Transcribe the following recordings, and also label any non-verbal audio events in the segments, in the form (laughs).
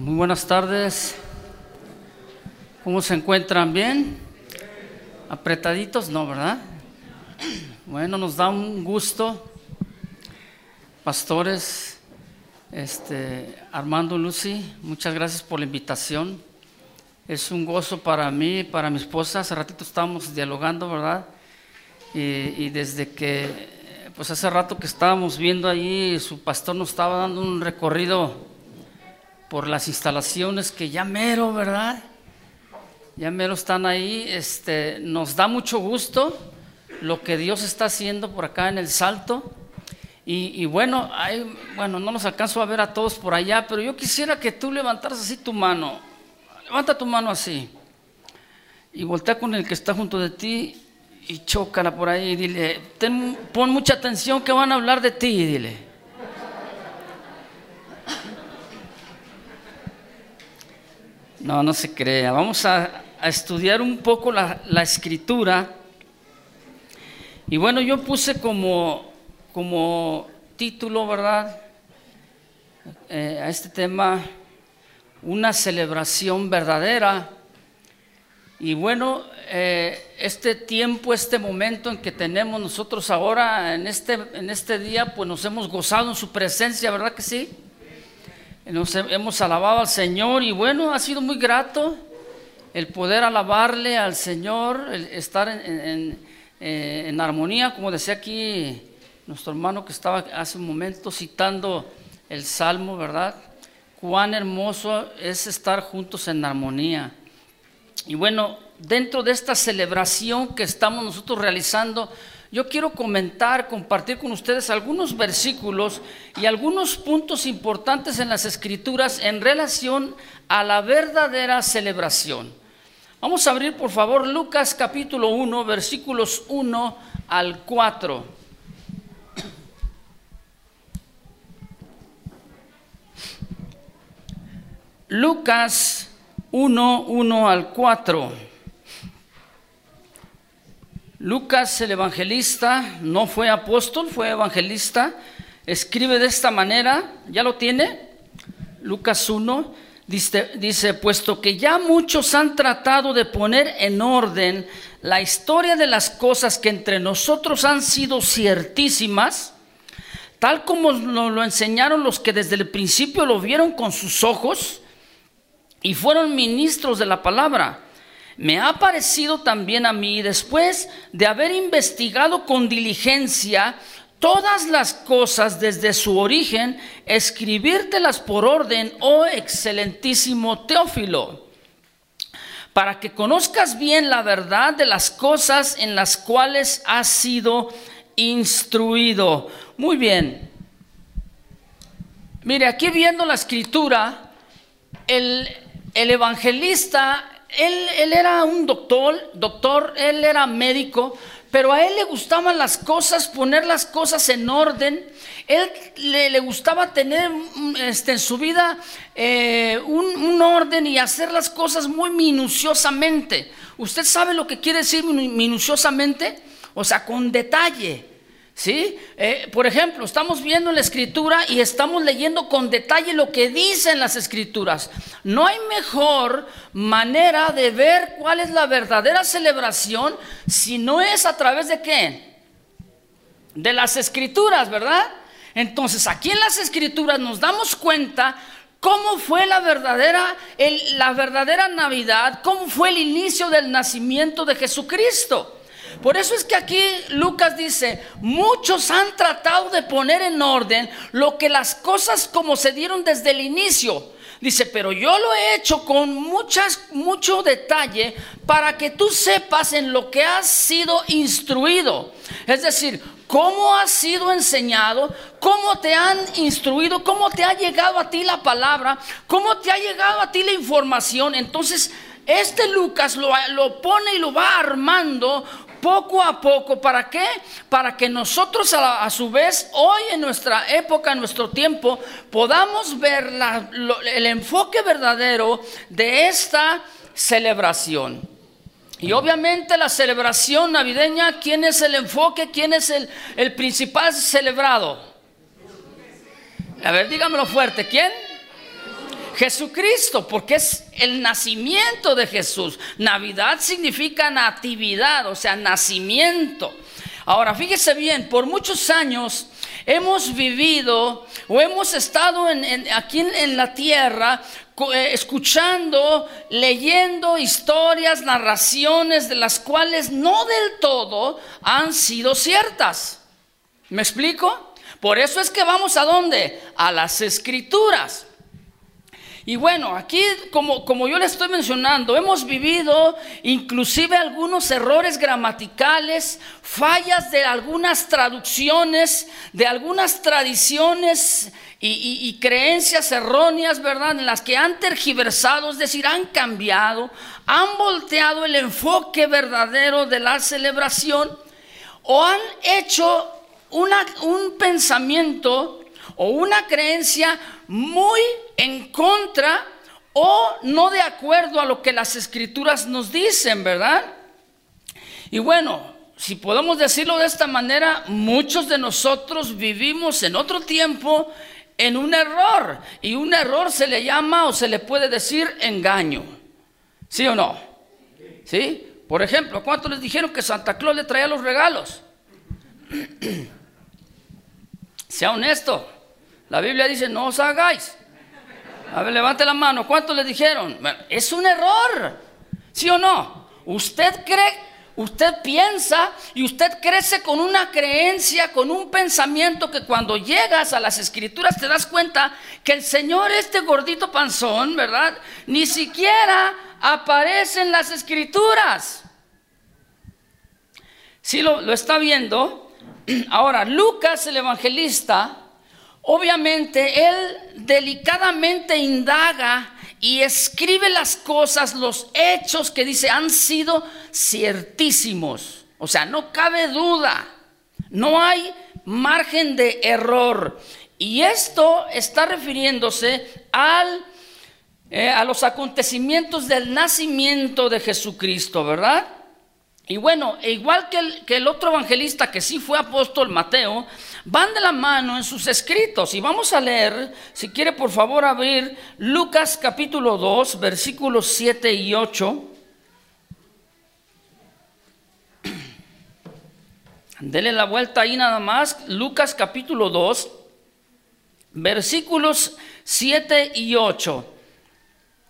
Muy buenas tardes. ¿Cómo se encuentran? ¿Bien? ¿Apretaditos? No, ¿verdad? Bueno, nos da un gusto, pastores, este, Armando Lucy, muchas gracias por la invitación. Es un gozo para mí, para mi esposa. Hace ratito estábamos dialogando, ¿verdad? Y, y desde que, pues hace rato que estábamos viendo allí, su pastor nos estaba dando un recorrido por las instalaciones que ya mero, ¿verdad? Ya mero están ahí. Este, nos da mucho gusto lo que Dios está haciendo por acá en el Salto. Y, bueno, bueno, no los alcanzo a ver a todos por allá, pero yo quisiera que tú levantaras así tu mano. Levanta tu mano así. Y voltea con el que está junto de ti y chócala por ahí y dile, pon mucha atención que van a hablar de ti, dile. No, no se crea. Vamos a, estudiar un poco la, escritura. Y bueno, yo puse como, como título, ¿verdad? Eh, a este tema, una celebración verdadera. Y bueno, eh, este tiempo, este momento en que tenemos nosotros ahora, en este, en este día, pues nos hemos gozado en su presencia, ¿verdad que sí? Nos hemos alabado al Señor y bueno, ha sido muy grato el poder alabarle al Señor, el estar en, eh, en, armonía, como decía aquí nuestro hermano que estaba hace un momento citando el Salmo, ¿verdad? Cuán hermoso es estar juntos en armonía. Y bueno, dentro de esta celebración que estamos nosotros realizando, yo quiero comentar, compartir con ustedes algunos versículos y algunos puntos importantes en las escrituras en relación a la verdadera celebración. Vamos a abrir por favor Lucas capítulo 1, versículos 1 al 4. Lucas 1, 1 al 4. Lucas el evangelista no fue apóstol, fue evangelista. Escribe de esta manera, ¿ya lo tiene? Lucas 1 dice, dice, puesto que ya muchos han tratado de poner en orden la historia de las cosas que entre nosotros han sido ciertísimas, tal como nos lo enseñaron los que desde el principio lo vieron con sus ojos y fueron ministros de la palabra me ha parecido también a mí, después de haber investigado con diligencia todas las cosas desde su origen, escribírtelas por orden, oh excelentísimo Teófilo, para que conozcas bien la verdad de las cosas en las cuales has sido instruido. Muy bien. Mire, aquí viendo la escritura, el, el evangelista él, era un doctor, doctor, él era médico, pero a él le gustaban las cosas, poner las cosas en orden. Él le, gustaba tener mm, este, en su vida eh, un, un, orden y hacer las cosas muy minuciosamente. ¿Usted sabe lo que quiere decir minuciosamente? O sea, con detalle. ¿Sí? Eh, por ejemplo, estamos viendo la escritura y estamos leyendo con detalle lo que dicen las escrituras. No hay mejor manera de ver cuál es la verdadera celebración si no es a través de qué? De las escrituras, ¿verdad? Entonces, aquí en las escrituras nos damos cuenta cómo fue la verdadera, la verdadera Navidad, cómo fue el inicio del nacimiento de Jesucristo. Por eso es que aquí Lucas dice, muchos han tratado de poner en orden lo que las cosas como se dieron desde el inicio. Dice, pero yo lo he hecho con muchas, mucho detalle para que tú sepas en lo que has sido instruido. Es decir, cómo has sido enseñado, cómo te han instruido, cómo te ha llegado a ti la palabra, cómo te ha llegado a ti la información. Entonces, este Lucas lo, lo, pone y lo va armando poco a poco. ¿Para qué? Para que nosotros a, su vez, hoy en nuestra época, en nuestro tiempo, podamos ver el enfoque verdadero de esta celebración. Y obviamente la celebración navideña, ¿quién es el enfoque? ¿Quién es el, el principal celebrado? A ver, dígamelo fuerte, ¿quién? Jesucristo, porque es el nacimiento de Jesús. Navidad significa natividad, o sea, nacimiento. Ahora, fíjese bien, por muchos años hemos vivido o hemos estado aquí en, la tierra eh, escuchando, leyendo historias, narraciones de las cuales no del todo han sido ciertas. ¿Me explico? Por eso es que vamos a dónde? A las escrituras. Y bueno, aquí como, como yo le estoy mencionando, hemos vivido inclusive algunos errores gramaticales, fallas de algunas traducciones, de algunas tradiciones y, creencias erróneas, ¿verdad? En las que han tergiversado, es decir, han cambiado, han volteado el enfoque verdadero de la celebración o han hecho un pensamiento o una creencia muy en contra o no de acuerdo a lo que las escrituras nos dicen, ¿verdad? Y bueno, si podemos decirlo de esta manera, muchos de nosotros vivimos en otro tiempo en un error. Y un error se le llama o se le puede decir engaño. ¿Sí o no? ¿Sí? Por ejemplo, ¿cuántos les dijeron que Santa Claus le traía los regalos? (clears throat) sea honesto. La Biblia dice, no os hagáis. A ver, levante la mano. ¿Cuántos le dijeron? es un error. ¿Sí o no? Usted cree, usted piensa y usted crece con una creencia, con un pensamiento que cuando llegas a las escrituras te das cuenta que el Señor, este gordito panzón, ¿verdad? Ni siquiera aparece en las escrituras. Si lo, lo está viendo, (clears throat) ahora Lucas el evangelista Obviamente él delicadamente indaga y escribe las cosas, los hechos que dice han sido ciertísimos. O sea, no cabe duda, no hay margen de error. Y esto está refiriéndose al, eh, a los acontecimientos del nacimiento de Jesucristo, ¿verdad? Y bueno, e igual que el, que el otro evangelista que sí fue apóstol, Mateo, van de la mano en sus escritos. Y vamos a leer, si quiere por favor abrir Lucas capítulo 2, versículos 7 y 8. (clears throat) Dele la vuelta ahí nada más. Lucas capítulo 2, versículos 7 y 8.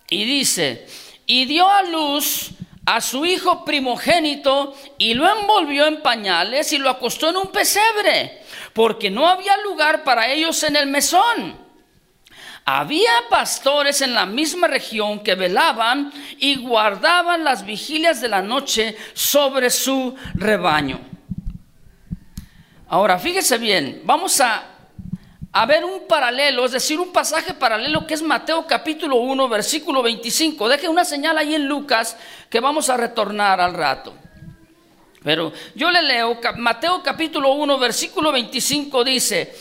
Y dice, y dio a luz a su hijo primogénito y lo envolvió en pañales y lo acostó en un pesebre porque no había lugar para ellos en el mesón. Había pastores en la misma región que velaban y guardaban las vigilias de la noche sobre su rebaño. Ahora, fíjese bien, vamos a, ver un paralelo, es decir, un pasaje paralelo que es Mateo capítulo 1, versículo 25. Deje una señal ahí en Lucas que vamos a retornar al rato. Pero yo le leo, Mateo capítulo 1, versículo 25 dice,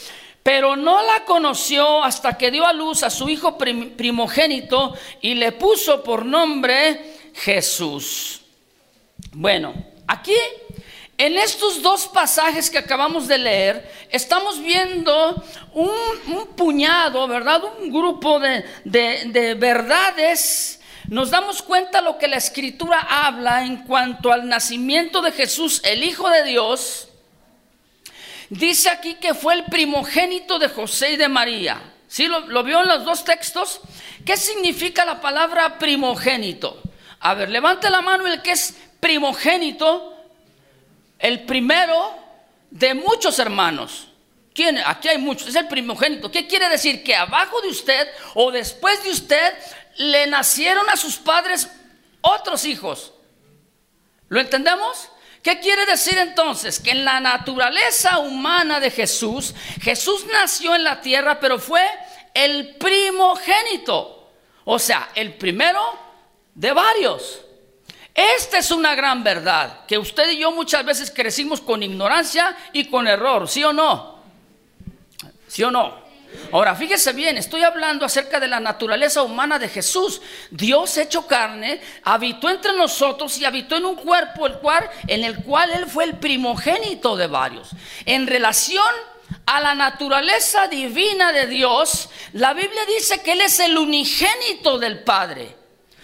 pero no la conoció hasta que dio a luz a su hijo primogénito y le puso por nombre Jesús. Bueno, aquí en estos dos pasajes que acabamos de leer, estamos viendo un, puñado, ¿verdad? Un grupo de, de verdades nos damos cuenta lo que la escritura habla en cuanto al nacimiento de Jesús, el Hijo de Dios. Dice aquí que fue el primogénito de José y de María. ¿Sí? ¿Lo, vio en los dos textos? ¿Qué significa la palabra primogénito? A ver, levante la mano el que es primogénito, el primero de muchos hermanos. Aquí hay muchos, es el primogénito. ¿Qué quiere decir? Que abajo de usted o después de usted le nacieron a sus padres otros hijos. ¿Lo entendemos? ¿Qué quiere decir entonces? Que en la naturaleza humana de Jesús, Jesús nació en la tierra, pero fue el primogénito. O sea, el primero de varios. Esta es una gran verdad, que usted y yo muchas veces crecimos con ignorancia y con error, ¿sí o no? ¿Sí o no? Ahora, fíjese bien, estoy hablando acerca de la naturaleza humana de Jesús. Dios hecho carne, habitó entre nosotros y habitó en un cuerpo el cual, en el cual Él fue el primogénito de varios. En relación a la naturaleza divina de Dios, la Biblia dice que Él es el unigénito del Padre.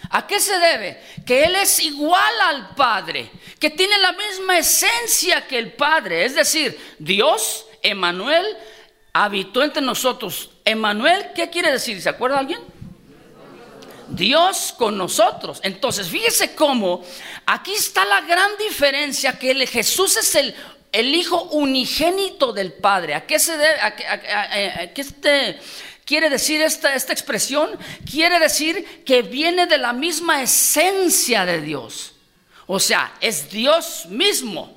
¿A qué se debe? Que Él es igual al Padre, que tiene la misma esencia que el Padre. Es decir, Dios, Emanuel, habitó entre nosotros. Emanuel, ¿qué quiere decir? ¿Se acuerda alguien? Dios con nosotros. Entonces, fíjese cómo aquí está la gran diferencia que Jesús es el, el Hijo unigénito del Padre. ¿A qué se debe? A, qué este, quiere decir esta, esta expresión? Quiere decir que viene de la misma esencia de Dios. O sea, es Dios mismo.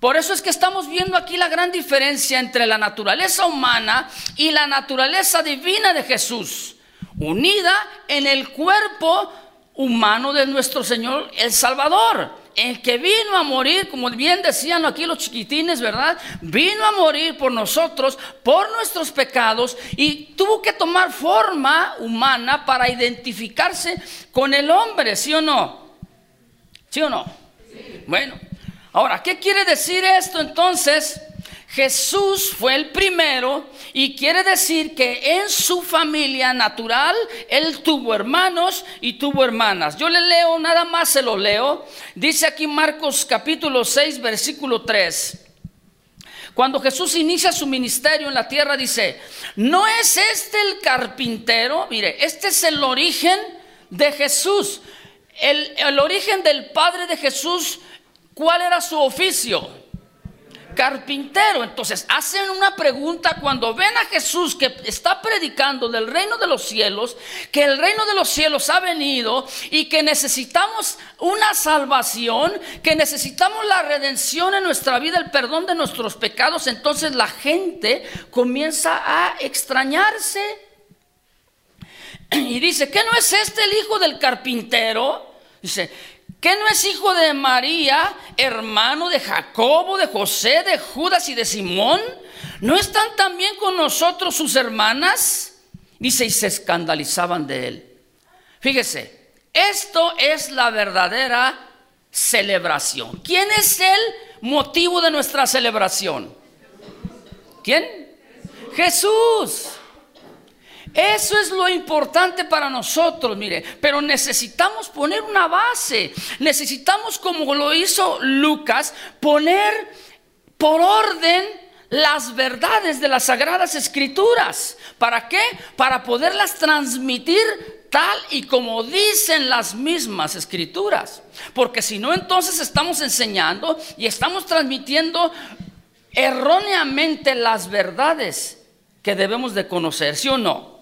Por eso es que estamos viendo aquí la gran diferencia entre la naturaleza humana y la naturaleza divina de Jesús unida en el cuerpo humano de nuestro Señor el Salvador. El que vino a morir, como bien decían aquí los chiquitines, ¿verdad? Vino a morir por nosotros, por nuestros pecados, y tuvo que tomar forma humana para identificarse con el hombre, ¿sí o no? ¿Sí o no? Bueno, ahora, ¿qué quiere decir esto entonces? Jesús fue el primero y quiere decir que en su familia natural él tuvo hermanos y tuvo hermanas. Yo le leo, nada más se lo leo. Dice aquí Marcos capítulo 6, versículo 3. Cuando Jesús inicia su ministerio en la tierra dice, ¿no es este el carpintero? Mire, este es el origen de Jesús. El, el origen del Padre de Jesús, ¿cuál era su oficio? carpintero. Entonces hacen una pregunta cuando ven a Jesús que está predicando del reino de los cielos, que el reino de los cielos ha venido y que necesitamos una salvación, que necesitamos la redención en nuestra vida, el perdón de nuestros pecados. Entonces la gente comienza a extrañarse. (clears throat) Y dice, ¿qué no es este el hijo del carpintero? Dice, ¿Qué no es hijo de María, hermano de Jacobo, de José, de Judas y de Simón? ¿No están también con nosotros sus hermanas? Dice, y se escandalizaban de él. Fíjese, esto es la verdadera celebración. ¿Quién es el motivo de nuestra celebración? ¿Quién? Jesús. Eso es lo importante para nosotros, mire. Pero necesitamos poner una base. Necesitamos, como lo hizo Lucas, poner por orden las verdades de las sagradas escrituras. ¿Para qué? Para poderlas transmitir tal y como dicen las mismas escrituras. Porque si no, entonces estamos enseñando y estamos transmitiendo erróneamente las verdades que debemos de conocer, ¿sí o no?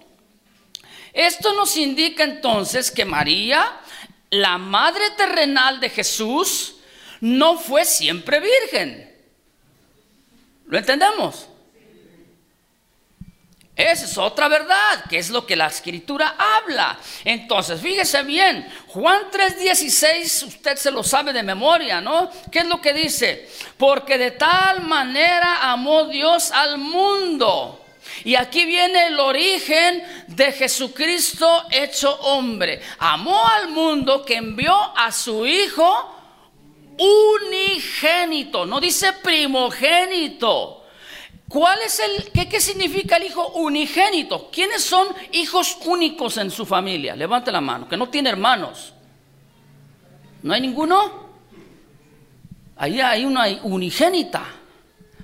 Esto nos indica entonces que María, la madre terrenal de Jesús, no fue siempre virgen. ¿Lo entendemos? Esa es otra verdad, que es lo que la escritura habla. Entonces, fíjese bien, Juan 3:16, usted se lo sabe de memoria, ¿no? ¿Qué es lo que dice? Porque de tal manera amó Dios al mundo y aquí viene el origen de Jesucristo hecho hombre. Amó al mundo que envió a su Hijo unigénito, no dice primogénito. ¿Cuál es el qué, qué significa el hijo unigénito? ¿Quiénes son hijos únicos en su familia? Levante la mano, que no tiene hermanos. ¿No hay ninguno? Ahí hay una unigénita.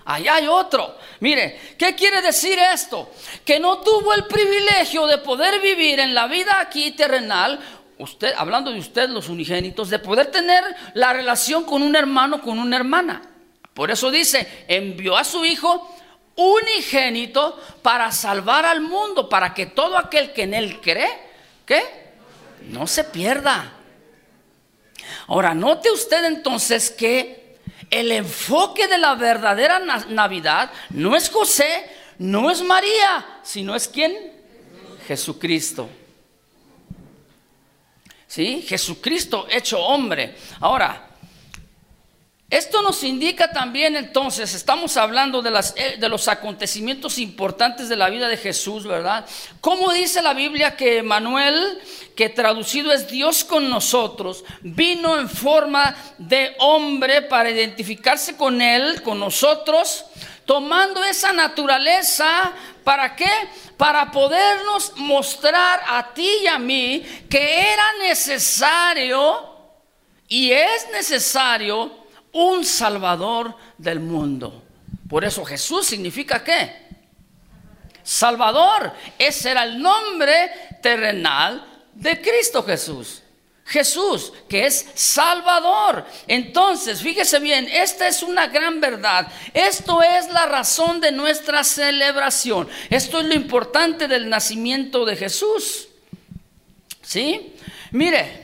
Allá hay otro. Mire, ¿qué quiere decir esto? Que no tuvo el privilegio de poder vivir en la vida aquí terrenal, usted, hablando de usted, los unigénitos, de poder tener la relación con un hermano, con una hermana. Por eso dice, envió a su hijo unigénito para salvar al mundo, para que todo aquel que en él cree, ¿qué? No se pierda. Ahora, note usted entonces que el enfoque de la verdadera Navidad no es José, no es María, sino es quién? Jesucristo. ¿Sí? Jesucristo hecho hombre. Ahora, esto nos indica también entonces, estamos hablando eh, de, los acontecimientos importantes de la vida de Jesús, ¿verdad? ¿Cómo dice la Biblia que Manuel, que traducido es Dios con nosotros, vino en forma de hombre para identificarse con él, con nosotros? tomando esa naturaleza, ¿para qué? Para podernos mostrar a ti y a mí que era necesario y es necesario un Salvador del mundo. Por eso Jesús significa qué? Salvador. Ese era el nombre terrenal de Cristo Jesús. Jesús, que es Salvador. Entonces, fíjese bien, esta es una gran verdad. Esto es la razón de nuestra celebración. Esto es lo importante del nacimiento de Jesús. ¿Sí? Mire,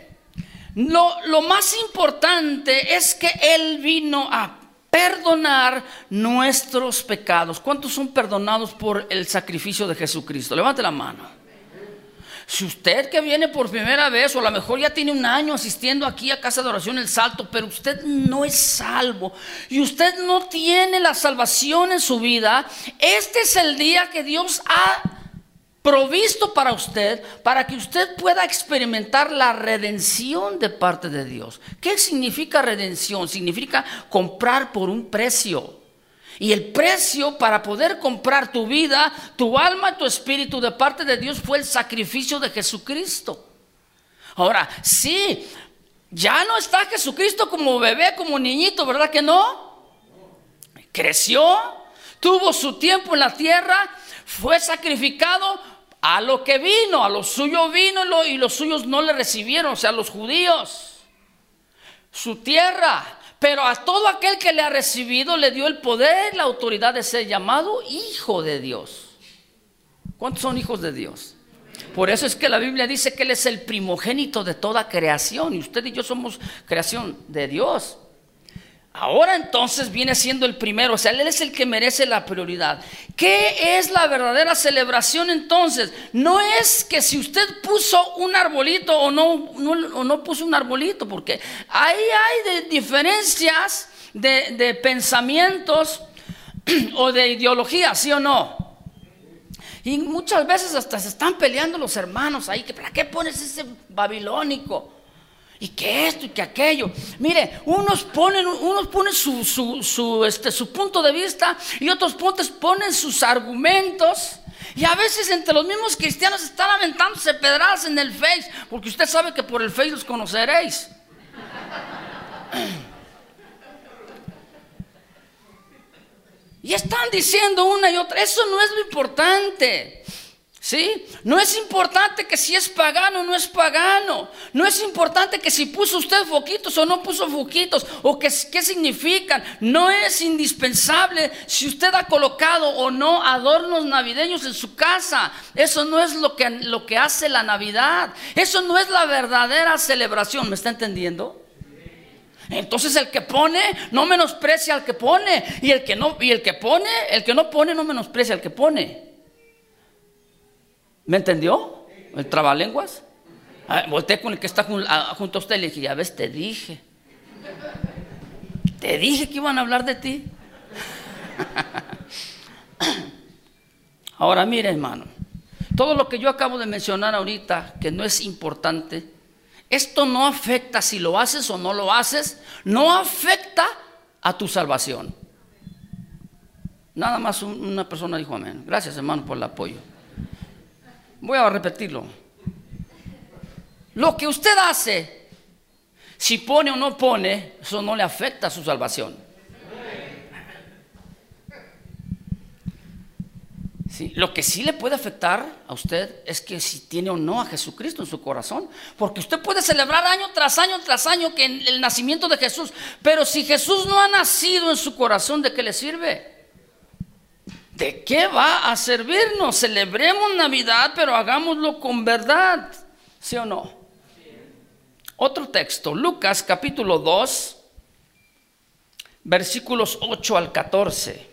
lo, más importante es que Él vino a perdonar nuestros pecados. ¿Cuántos son perdonados por el sacrificio de Jesucristo? Levante la mano. Si usted que viene por primera vez, o a lo mejor ya tiene un año asistiendo aquí a Casa de Oración El Salto, pero usted no es salvo y usted no tiene la salvación en su vida, este es el día que Dios ha provisto para usted, para que usted pueda experimentar la redención de parte de Dios. ¿Qué significa redención? Significa comprar por un precio. Y el precio para poder comprar tu vida, tu alma, tu espíritu de parte de Dios fue el sacrificio de Jesucristo. Ahora, sí, ya no está Jesucristo como bebé, como niñito, ¿verdad que no? Creció, tuvo su tiempo en la tierra, fue sacrificado a lo que vino, a lo suyo vino y los suyos no le recibieron, o sea, los judíos. Su tierra, pero a todo aquel que le ha recibido le dio el poder, la autoridad de ser llamado hijo de Dios. ¿Cuántos son hijos de Dios? Por eso es que la Biblia dice que Él es el primogénito de toda creación y usted y yo somos creación de Dios. Ahora entonces viene siendo el primero, o sea, Él es el que merece la prioridad. ¿Qué es la verdadera celebración entonces? No es que si usted puso un arbolito o no, no, no puso un arbolito, porque ahí hay de diferencias de, de pensamientos (clears throat) o de ideología, ¿sí o no? Y muchas veces hasta se están peleando los hermanos ahí, que ¿para qué pones ese babilónico? Y que esto y que aquello. Mire, unos ponen, unos ponen su, su, este, su punto de vista y otros ponen sus argumentos. Y a veces entre los mismos cristianos están aventándose pedradas en el Face, porque usted sabe que por el Face los conoceréis. Y están diciendo una y otra, eso no es lo importante. ¿Sí? No es importante que si es pagano o no es pagano. No es importante que si puso usted foquitos o no puso foquitos o que, qué significan. No es indispensable si usted ha colocado o no adornos navideños en su casa. Eso no es lo que, lo que hace la Navidad. Eso no es la verdadera celebración. ¿Me está entendiendo? Entonces el que pone no menosprecia al que pone y el que no y el que pone, el que no pone no menosprecia al que pone. ¿Me entendió? El trabalenguas. Ah, volteé con el que está junto a usted y le dije, ya ves, te dije. Te dije que iban a hablar de ti. (laughs) Ahora mire, hermano, todo lo que yo acabo de mencionar ahorita, que no es importante, esto no afecta si lo haces o no lo haces, no afecta a tu salvación. Nada más una persona dijo amén. Gracias, hermano, por el apoyo. Voy a repetirlo. Lo que usted hace, si pone o no pone, eso no le afecta a su salvación. lo que sí le puede afectar a usted es que si tiene o no a Jesucristo en su corazón. Porque usted puede celebrar año tras año tras año que el nacimiento de Jesús. Pero si Jesús no ha nacido en su corazón, ¿de qué le sirve? ¿De qué va a servirnos? Celebremos Navidad, pero hagámoslo con verdad. ¿Sí o no? Otro texto, Lucas capítulo 2, versículos 8 al 14.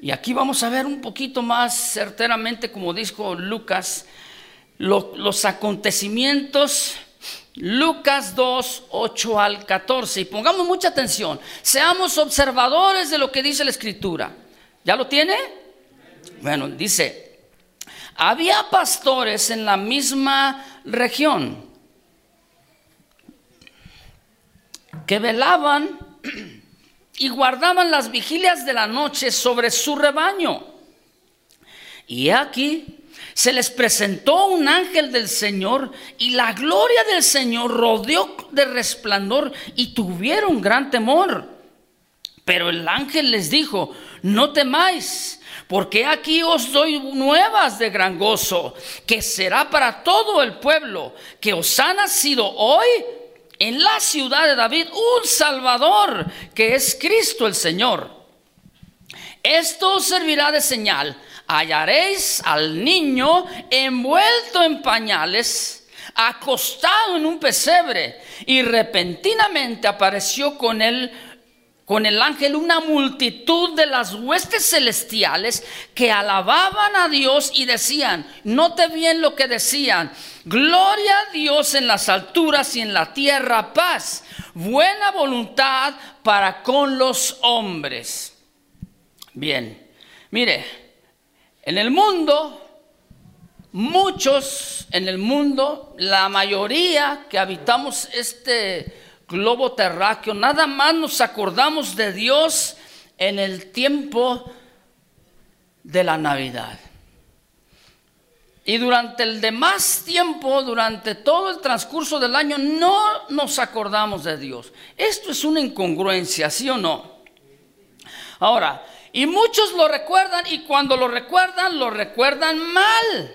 Y aquí vamos a ver un poquito más certeramente, como dijo Lucas, los acontecimientos Lucas 2, 8 al 14. Y pongamos mucha atención. Seamos observadores de lo que dice la escritura. ¿Ya lo tiene? Bueno, dice, había pastores en la misma región que velaban y guardaban las vigilias de la noche sobre su rebaño. Y aquí se les presentó un ángel del Señor y la gloria del Señor rodeó de resplandor y tuvieron gran temor. Pero el ángel les dijo, no temáis, porque aquí os doy nuevas de gran gozo, que será para todo el pueblo, que os ha nacido hoy en la ciudad de David un Salvador, que es Cristo el Señor. Esto os servirá de señal hallaréis al niño envuelto en pañales, acostado en un pesebre, y repentinamente apareció con él con el ángel una multitud de las huestes celestiales que alababan a Dios y decían, note bien lo que decían, gloria a Dios en las alturas y en la tierra paz, buena voluntad para con los hombres. Bien, mire, en el mundo, muchos en el mundo, la mayoría que habitamos este globo terráqueo, nada más nos acordamos de Dios en el tiempo de la Navidad. Y durante el demás tiempo, durante todo el transcurso del año, no nos acordamos de Dios. Esto es una incongruencia, ¿sí o no? Ahora, y muchos lo recuerdan y cuando lo recuerdan, lo recuerdan mal.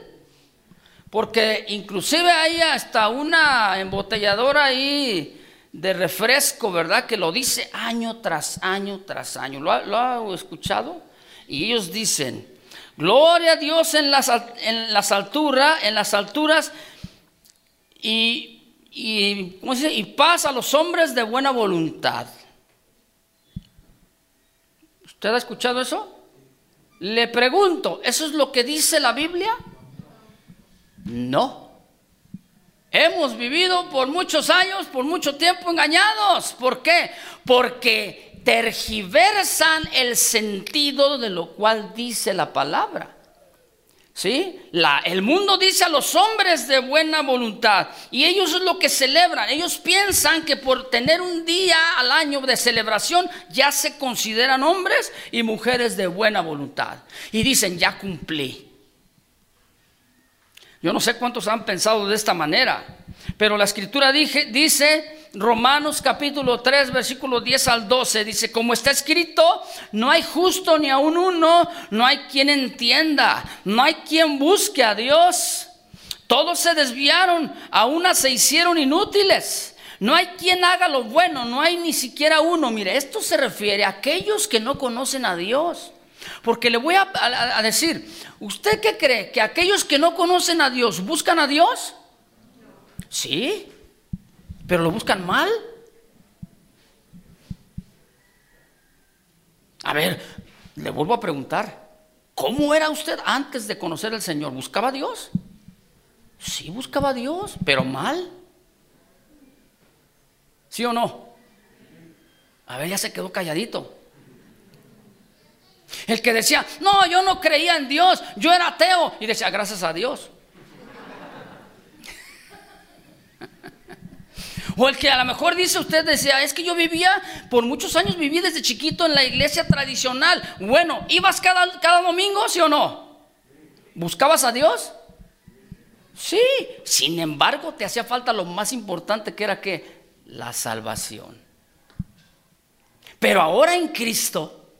Porque inclusive hay hasta una embotelladora ahí de refresco, ¿verdad? Que lo dice año tras año tras año. ¿Lo ha, escuchado? Y ellos dicen, gloria a Dios en las, en las alturas, en las alturas y, y, y paz a los hombres de buena voluntad. ¿Usted ha escuchado eso? Le pregunto, ¿eso es lo que dice la Biblia? No. Hemos vivido por muchos años, por mucho tiempo engañados. ¿Por qué? Porque tergiversan el sentido de lo cual dice la palabra. ¿Sí? El mundo dice a los hombres de buena voluntad y ellos es lo que celebran. Ellos piensan que por tener un día al año de celebración ya se consideran hombres y mujeres de buena voluntad. Y dicen, ya cumplí. Yo no sé cuántos han pensado de esta manera, pero la escritura dice Romanos capítulo 3, versículo 10 al 12, dice, como está escrito, no hay justo ni aun uno, no hay quien entienda, no hay quien busque a Dios. Todos se desviaron, a una se hicieron inútiles. No hay quien haga lo bueno, no hay ni siquiera uno. Mire, esto se refiere a aquellos que no conocen a Dios. Porque le voy a, a decir, ¿usted qué cree? ¿Que aquellos que no conocen a Dios buscan a Dios? Sí pero lo buscan mal. A ver, le vuelvo a preguntar, ¿cómo era usted antes de conocer al Señor? ¿Buscaba a Dios? Sí, buscaba a Dios, pero mal. ¿Sí o no? A ver, ya se quedó calladito. El que decía, no, yo no creía en Dios, yo era ateo. Y decía, gracias a Dios. (laughs) O el que a lo mejor dice usted, decía, es que yo vivía, por muchos años viví desde chiquito en la iglesia tradicional. Bueno, ¿ibas cada, cada domingo, sí o no? ¿Buscabas a Dios? Sí, sin embargo te hacía falta lo más importante que era que la salvación. Pero ahora en Cristo,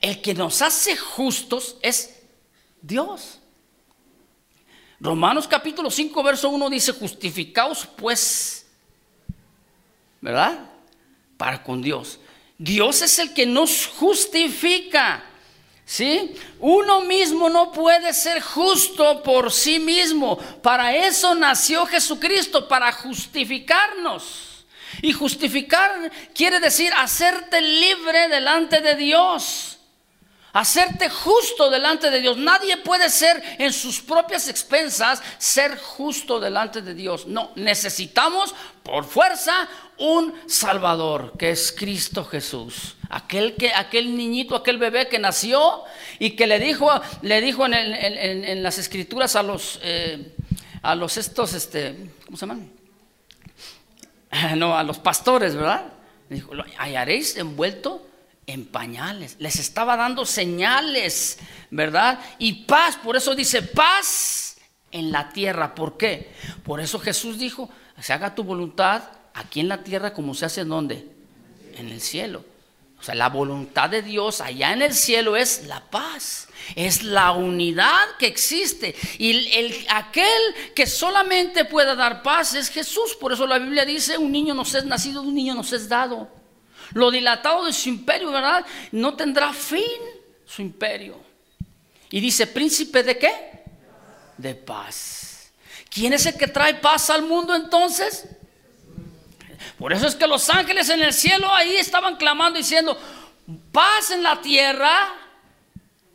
el que nos hace justos es Dios. Romanos capítulo 5, verso 1 dice, justificaos pues ¿verdad? Para con Dios. Dios es el que nos justifica. ¿Sí? Uno mismo no puede ser justo por sí mismo. Para eso nació Jesucristo, para justificarnos. Y justificar quiere decir hacerte libre delante de Dios hacerte justo delante de Dios. Nadie puede ser en sus propias expensas ser justo delante de Dios. No, necesitamos por fuerza un Salvador, que es Cristo Jesús. Aquel, que, aquel niñito, aquel bebé que nació y que le dijo, le dijo en, las escrituras a los, eh, a los estos, este, ¿cómo se llaman? (laughs) No, a los pastores, ¿verdad? Dijo, hallaréis envuelto en pañales, les estaba dando señales, ¿verdad? Y paz, por eso dice paz en la tierra. ¿Por qué? Por eso Jesús dijo, se haga tu voluntad aquí en la tierra como se hace en donde? En el cielo. O sea, la voluntad de Dios allá en el cielo es la paz, es la unidad que existe. Y el, aquel que solamente pueda dar paz es Jesús. Por eso la Biblia dice, un niño nos es nacido, un niño nos es dado. Lo dilatado de su imperio, ¿verdad? No tendrá fin su imperio. Y dice, príncipe de qué? De paz. ¿Quién es el que trae paz al mundo entonces? Por eso es que los ángeles en el cielo ahí estaban clamando diciendo, paz en la tierra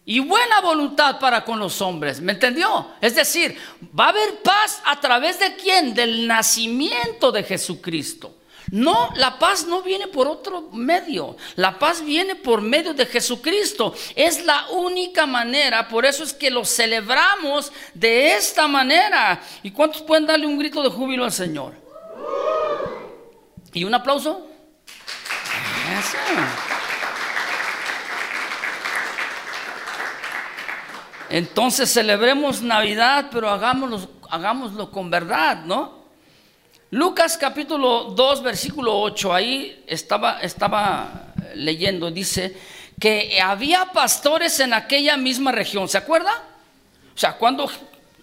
y buena voluntad para con los hombres. ¿Me entendió? Es decir, va a haber paz a través de quién? Del nacimiento de Jesucristo. No, la paz no viene por otro medio. La paz viene por medio de Jesucristo. Es la única manera. Por eso es que lo celebramos de esta manera. ¿Y cuántos pueden darle un grito de júbilo al Señor? ¿Y un aplauso? Entonces celebremos Navidad, pero hagámoslo, hagámoslo con verdad, ¿no? Lucas capítulo 2, versículo 8, ahí estaba, estaba leyendo, dice que había pastores en aquella misma región, ¿se acuerda? O sea, cuando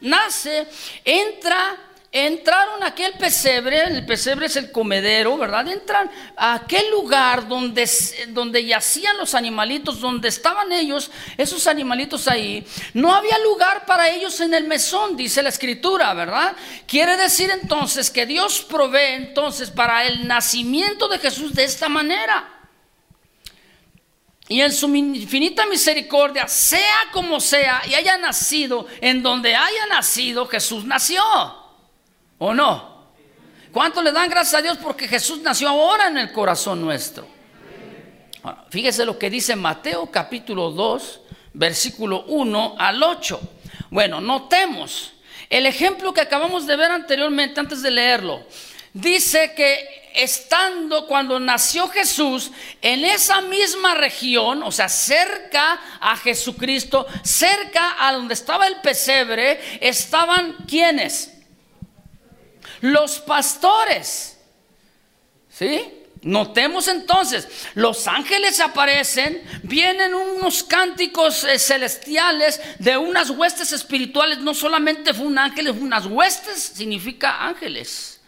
nace, entra entraron aquel pesebre, el pesebre es el comedero, ¿verdad? Entran a aquel lugar donde, donde yacían los animalitos, donde estaban ellos, esos animalitos ahí. No había lugar para ellos en el mesón, dice la escritura, ¿verdad? Quiere decir entonces que Dios provee entonces para el nacimiento de Jesús de esta manera. Y en su infinita misericordia, sea como sea, y haya nacido en donde haya nacido, Jesús nació. ¿O no? ¿Cuánto le dan gracias a Dios porque Jesús nació ahora en el corazón nuestro? fíjese lo que dice Mateo capítulo 2, versículo 1 al 8. Bueno, notemos el ejemplo que acabamos de ver anteriormente antes de leerlo. Dice que estando cuando nació Jesús en esa misma región, o sea, cerca a Jesucristo, cerca a donde estaba el pesebre, estaban quienes? Los pastores. ¿Sí? Notemos entonces, los ángeles aparecen, vienen unos cánticos eh, celestiales de unas huestes espirituales, no solamente fue un ángel, unas huestes significa ángeles.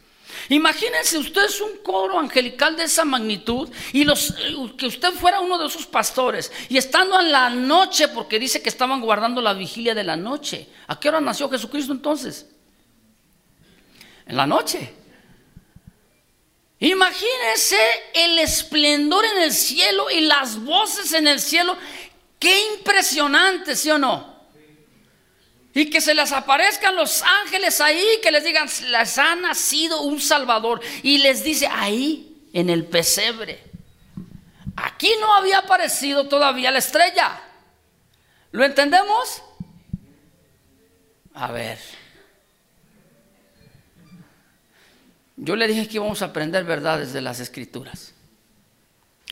Imagínense ustedes un coro angelical de esa magnitud y los, eh, que usted fuera uno de esos pastores y estando en la noche, porque dice que estaban guardando la vigilia de la noche. ¿A qué hora nació Jesucristo entonces? En la noche. Imagínense el esplendor en el cielo y las voces en el cielo. Qué impresionante, ¿sí o no? Y que se les aparezcan los ángeles ahí, que les digan, les ha nacido un Salvador. Y les dice, ahí, en el pesebre. Aquí no había aparecido todavía la estrella. ¿Lo entendemos? A ver. Yo le dije que íbamos a aprender verdades de las escrituras.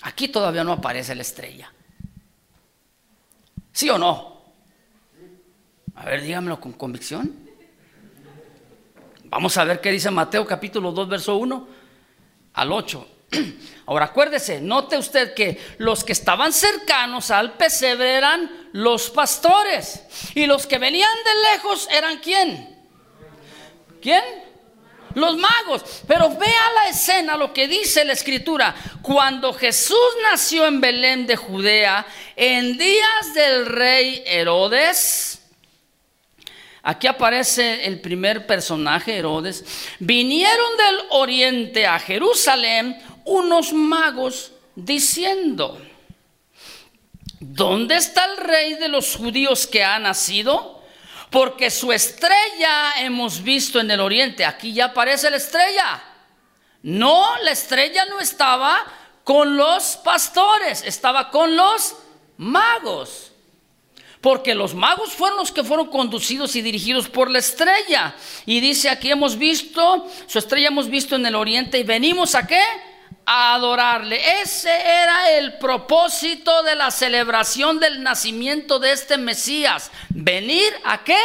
Aquí todavía no aparece la estrella. ¿Sí o no? A ver, dígamelo con convicción. Vamos a ver qué dice Mateo capítulo 2, verso 1 al 8. (clears throat) Ahora acuérdese, note usted que los que estaban cercanos al pesebre eran los pastores y los que venían de lejos eran quién? ¿Quién? Los magos. Pero vea la escena, lo que dice la escritura. Cuando Jesús nació en Belén de Judea, en días del rey Herodes, aquí aparece el primer personaje, Herodes, vinieron del oriente a Jerusalén unos magos diciendo, ¿dónde está el rey de los judíos que ha nacido? Porque su estrella hemos visto en el oriente. Aquí ya aparece la estrella. No, la estrella no estaba con los pastores, estaba con los magos. Porque los magos fueron los que fueron conducidos y dirigidos por la estrella. Y dice aquí hemos visto, su estrella hemos visto en el oriente y venimos a qué? Adorarle. Ese era el propósito de la celebración del nacimiento de este Mesías. Venir a qué?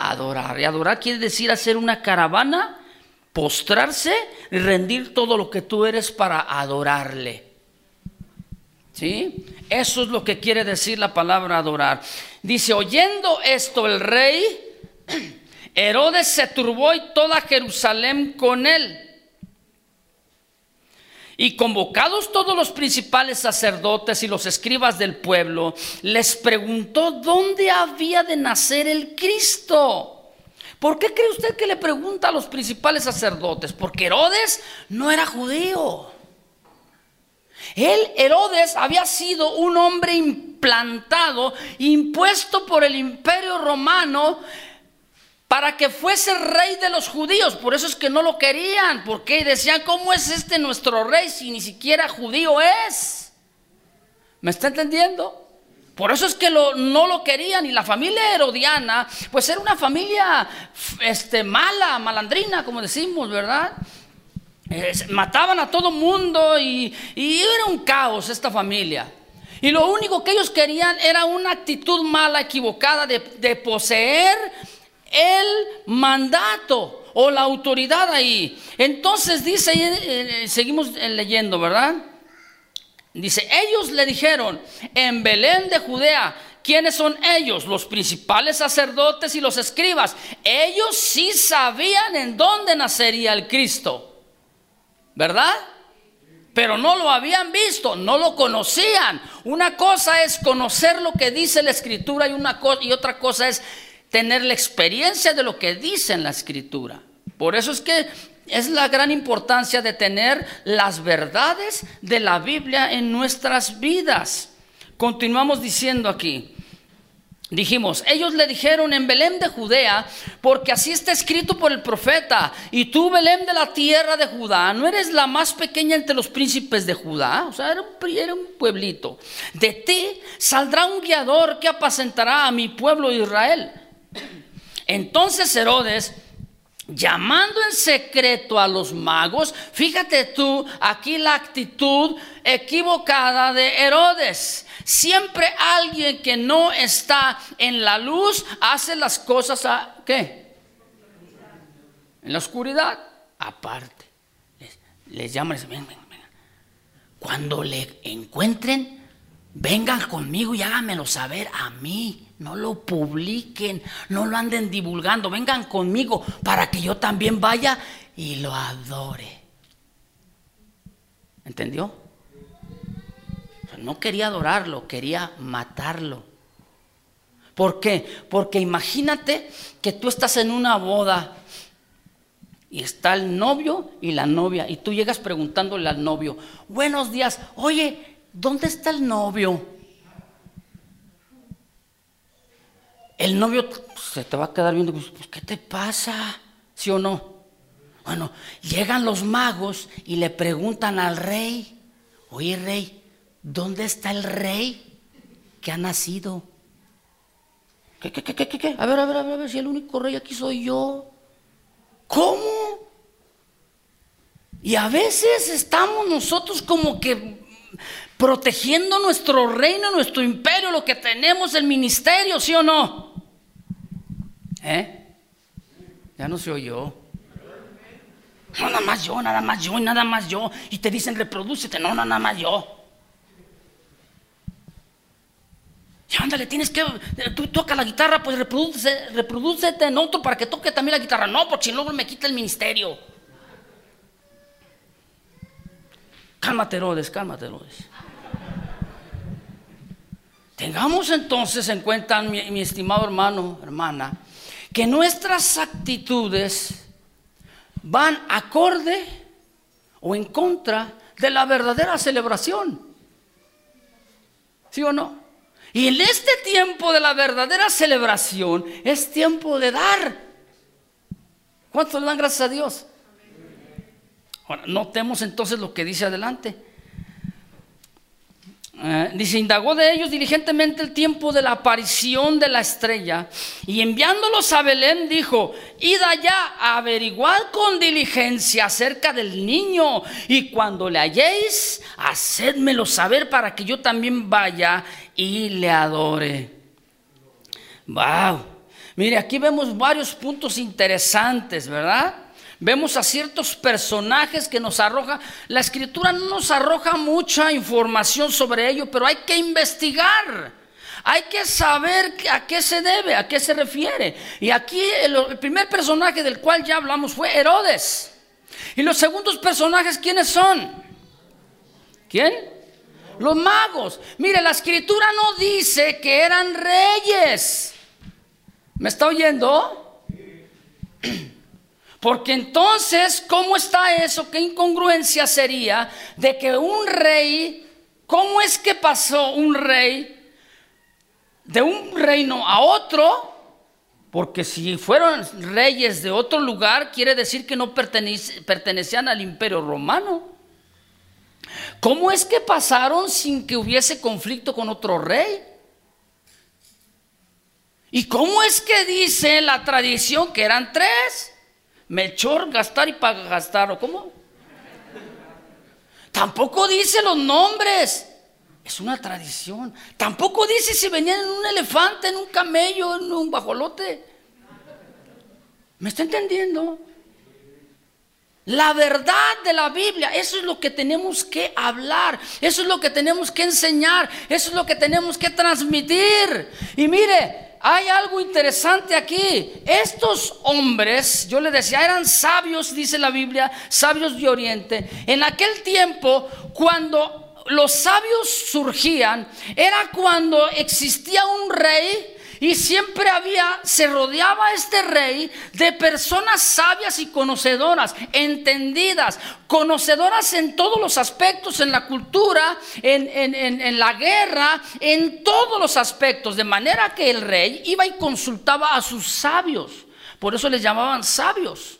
adorar. Y adorar quiere decir hacer una caravana, postrarse y rendir todo lo que tú eres para adorarle. ¿Sí? Eso es lo que quiere decir la palabra adorar. Dice, oyendo esto el rey, (clears throat) Herodes se turbó y toda Jerusalén con él. Y convocados todos los principales sacerdotes y los escribas del pueblo, les preguntó dónde había de nacer el Cristo. ¿Por qué cree usted que le pregunta a los principales sacerdotes? Porque Herodes no era judío. Él, Herodes, había sido un hombre implantado, impuesto por el imperio romano para que fuese rey de los judíos. Por eso es que no lo querían, porque decían, ¿cómo es este nuestro rey si ni siquiera judío es? ¿Me está entendiendo? Por eso es que no lo querían y la familia herodiana, pues era una familia este, mala, malandrina, como decimos, ¿verdad? mataban a todo mundo y, era un caos esta familia. Y lo único que ellos querían era una actitud mala, equivocada de, de poseer el mandato o la autoridad ahí. Entonces dice, eh, seguimos leyendo, ¿verdad? Dice, ellos le dijeron, en Belén de Judea, ¿quiénes son ellos? Los principales sacerdotes y los escribas. Ellos sí sabían en dónde nacería el Cristo, ¿verdad? Pero no lo habían visto, no lo conocían. Una cosa es conocer lo que dice la escritura y, una y otra cosa es tener la experiencia de lo que dice en la escritura. Por eso es que es la gran importancia de tener las verdades de la Biblia en nuestras vidas. Continuamos diciendo aquí. Dijimos, ellos le dijeron en Belén de Judea, porque así está escrito por el profeta, y tú Belén de la tierra de Judá, no eres la más pequeña entre los príncipes de Judá, o sea, era un, era un pueblito. De ti saldrá un guiador que apacentará a mi pueblo Israel. Entonces Herodes, llamando en secreto a los magos, fíjate tú aquí la actitud equivocada de Herodes. Siempre alguien que no está en la luz hace las cosas a qué? En la oscuridad, aparte. Les, llaman Cuando le encuentren, vengan conmigo y háganmelo saber a mí. No lo publiquen, no lo anden divulgando. Vengan conmigo para que yo también vaya y lo adore. ¿Entendió? no quería adorarlo, quería matarlo. ¿Por qué? Porque imagínate que tú estás en una boda y está el novio y la novia y tú llegas preguntándole al novio, buenos días, oye, ¿dónde está el novio? El novio se te va a quedar viendo, pues, ¿qué te pasa? ¿Sí o no? Bueno, llegan los magos y le preguntan al rey, oye rey, ¿dónde está el rey que ha nacido? ¿Qué, qué, qué, qué, qué? A ver, a ver, a ver, a ver, si el único rey aquí soy yo. ¿Cómo? Y a veces estamos nosotros como que protegiendo nuestro reino, nuestro imperio, lo que tenemos, el ministerio, ¿sí o no? ¿Eh? Ya no se oyó. No, nada más yo, nada más yo, nada más yo. Y te dicen, reprodúcete. No, nada más yo. Ya ándale, tienes que. Tú toca la guitarra, pues reproduce, reproducete en otro para que toque también la guitarra. No, porque si luego me quita el ministerio. Cálmate, Herodes, cálmate, Herodes. Tengamos entonces en cuenta, mi estimado hermano, hermana, que nuestras actitudes van acorde o en contra de la verdadera celebración. ¿Sí o no? Y en este tiempo de la verdadera celebración es tiempo de dar. ¿Cuántos le dan gracias a Dios? Ahora, notemos entonces lo que dice adelante. Eh, dice, indagó de ellos diligentemente el tiempo de la aparición de la estrella y enviándolos a Belén dijo, id allá, averiguad con diligencia acerca del niño y cuando le halléis, hacedmelo saber para que yo también vaya y le adore. Wow. Mire, aquí vemos varios puntos interesantes, ¿verdad? Vemos a ciertos personajes que nos arroja. La escritura no nos arroja mucha información sobre ello, pero hay que investigar. Hay que saber a qué se debe, a qué se refiere. Y aquí el, primer personaje del cual ya hablamos fue Herodes. Y los segundos personajes, ¿quiénes son? ¿Quién? Los magos. Mire, la escritura no dice que eran reyes. ¿Me está oyendo? (clears throat) Porque entonces, ¿cómo está eso? ¿Qué incongruencia sería de que un rey, ¿cómo es que pasó un rey de un reino a otro? Porque si fueron reyes de otro lugar, quiere decir que no pertenecían al imperio romano. ¿Cómo es que pasaron sin que hubiese conflicto con otro rey? ¿Y cómo es que dice la tradición que eran tres? Melchor, gastar y gastar, ¿o cómo? Tampoco dice los nombres. Es una tradición. Tampoco dice si venían en un elefante, en un camello, en un bajolote. ¿Me está entendiendo? La verdad de la Biblia, eso es lo que tenemos que hablar, eso es lo que tenemos que enseñar, eso es lo que tenemos que transmitir. Y mire, hay algo interesante aquí. Estos hombres, yo le decía, eran sabios, dice la Biblia, sabios de Oriente. En aquel tiempo, cuando los sabios surgían, era cuando existía un rey y siempre había, se rodeaba este rey de personas sabias y conocedoras, entendidas, conocedoras en todos los aspectos, en la cultura, en, en la guerra, en todos los aspectos. De manera que el rey iba y consultaba a sus sabios. Por eso les llamaban sabios.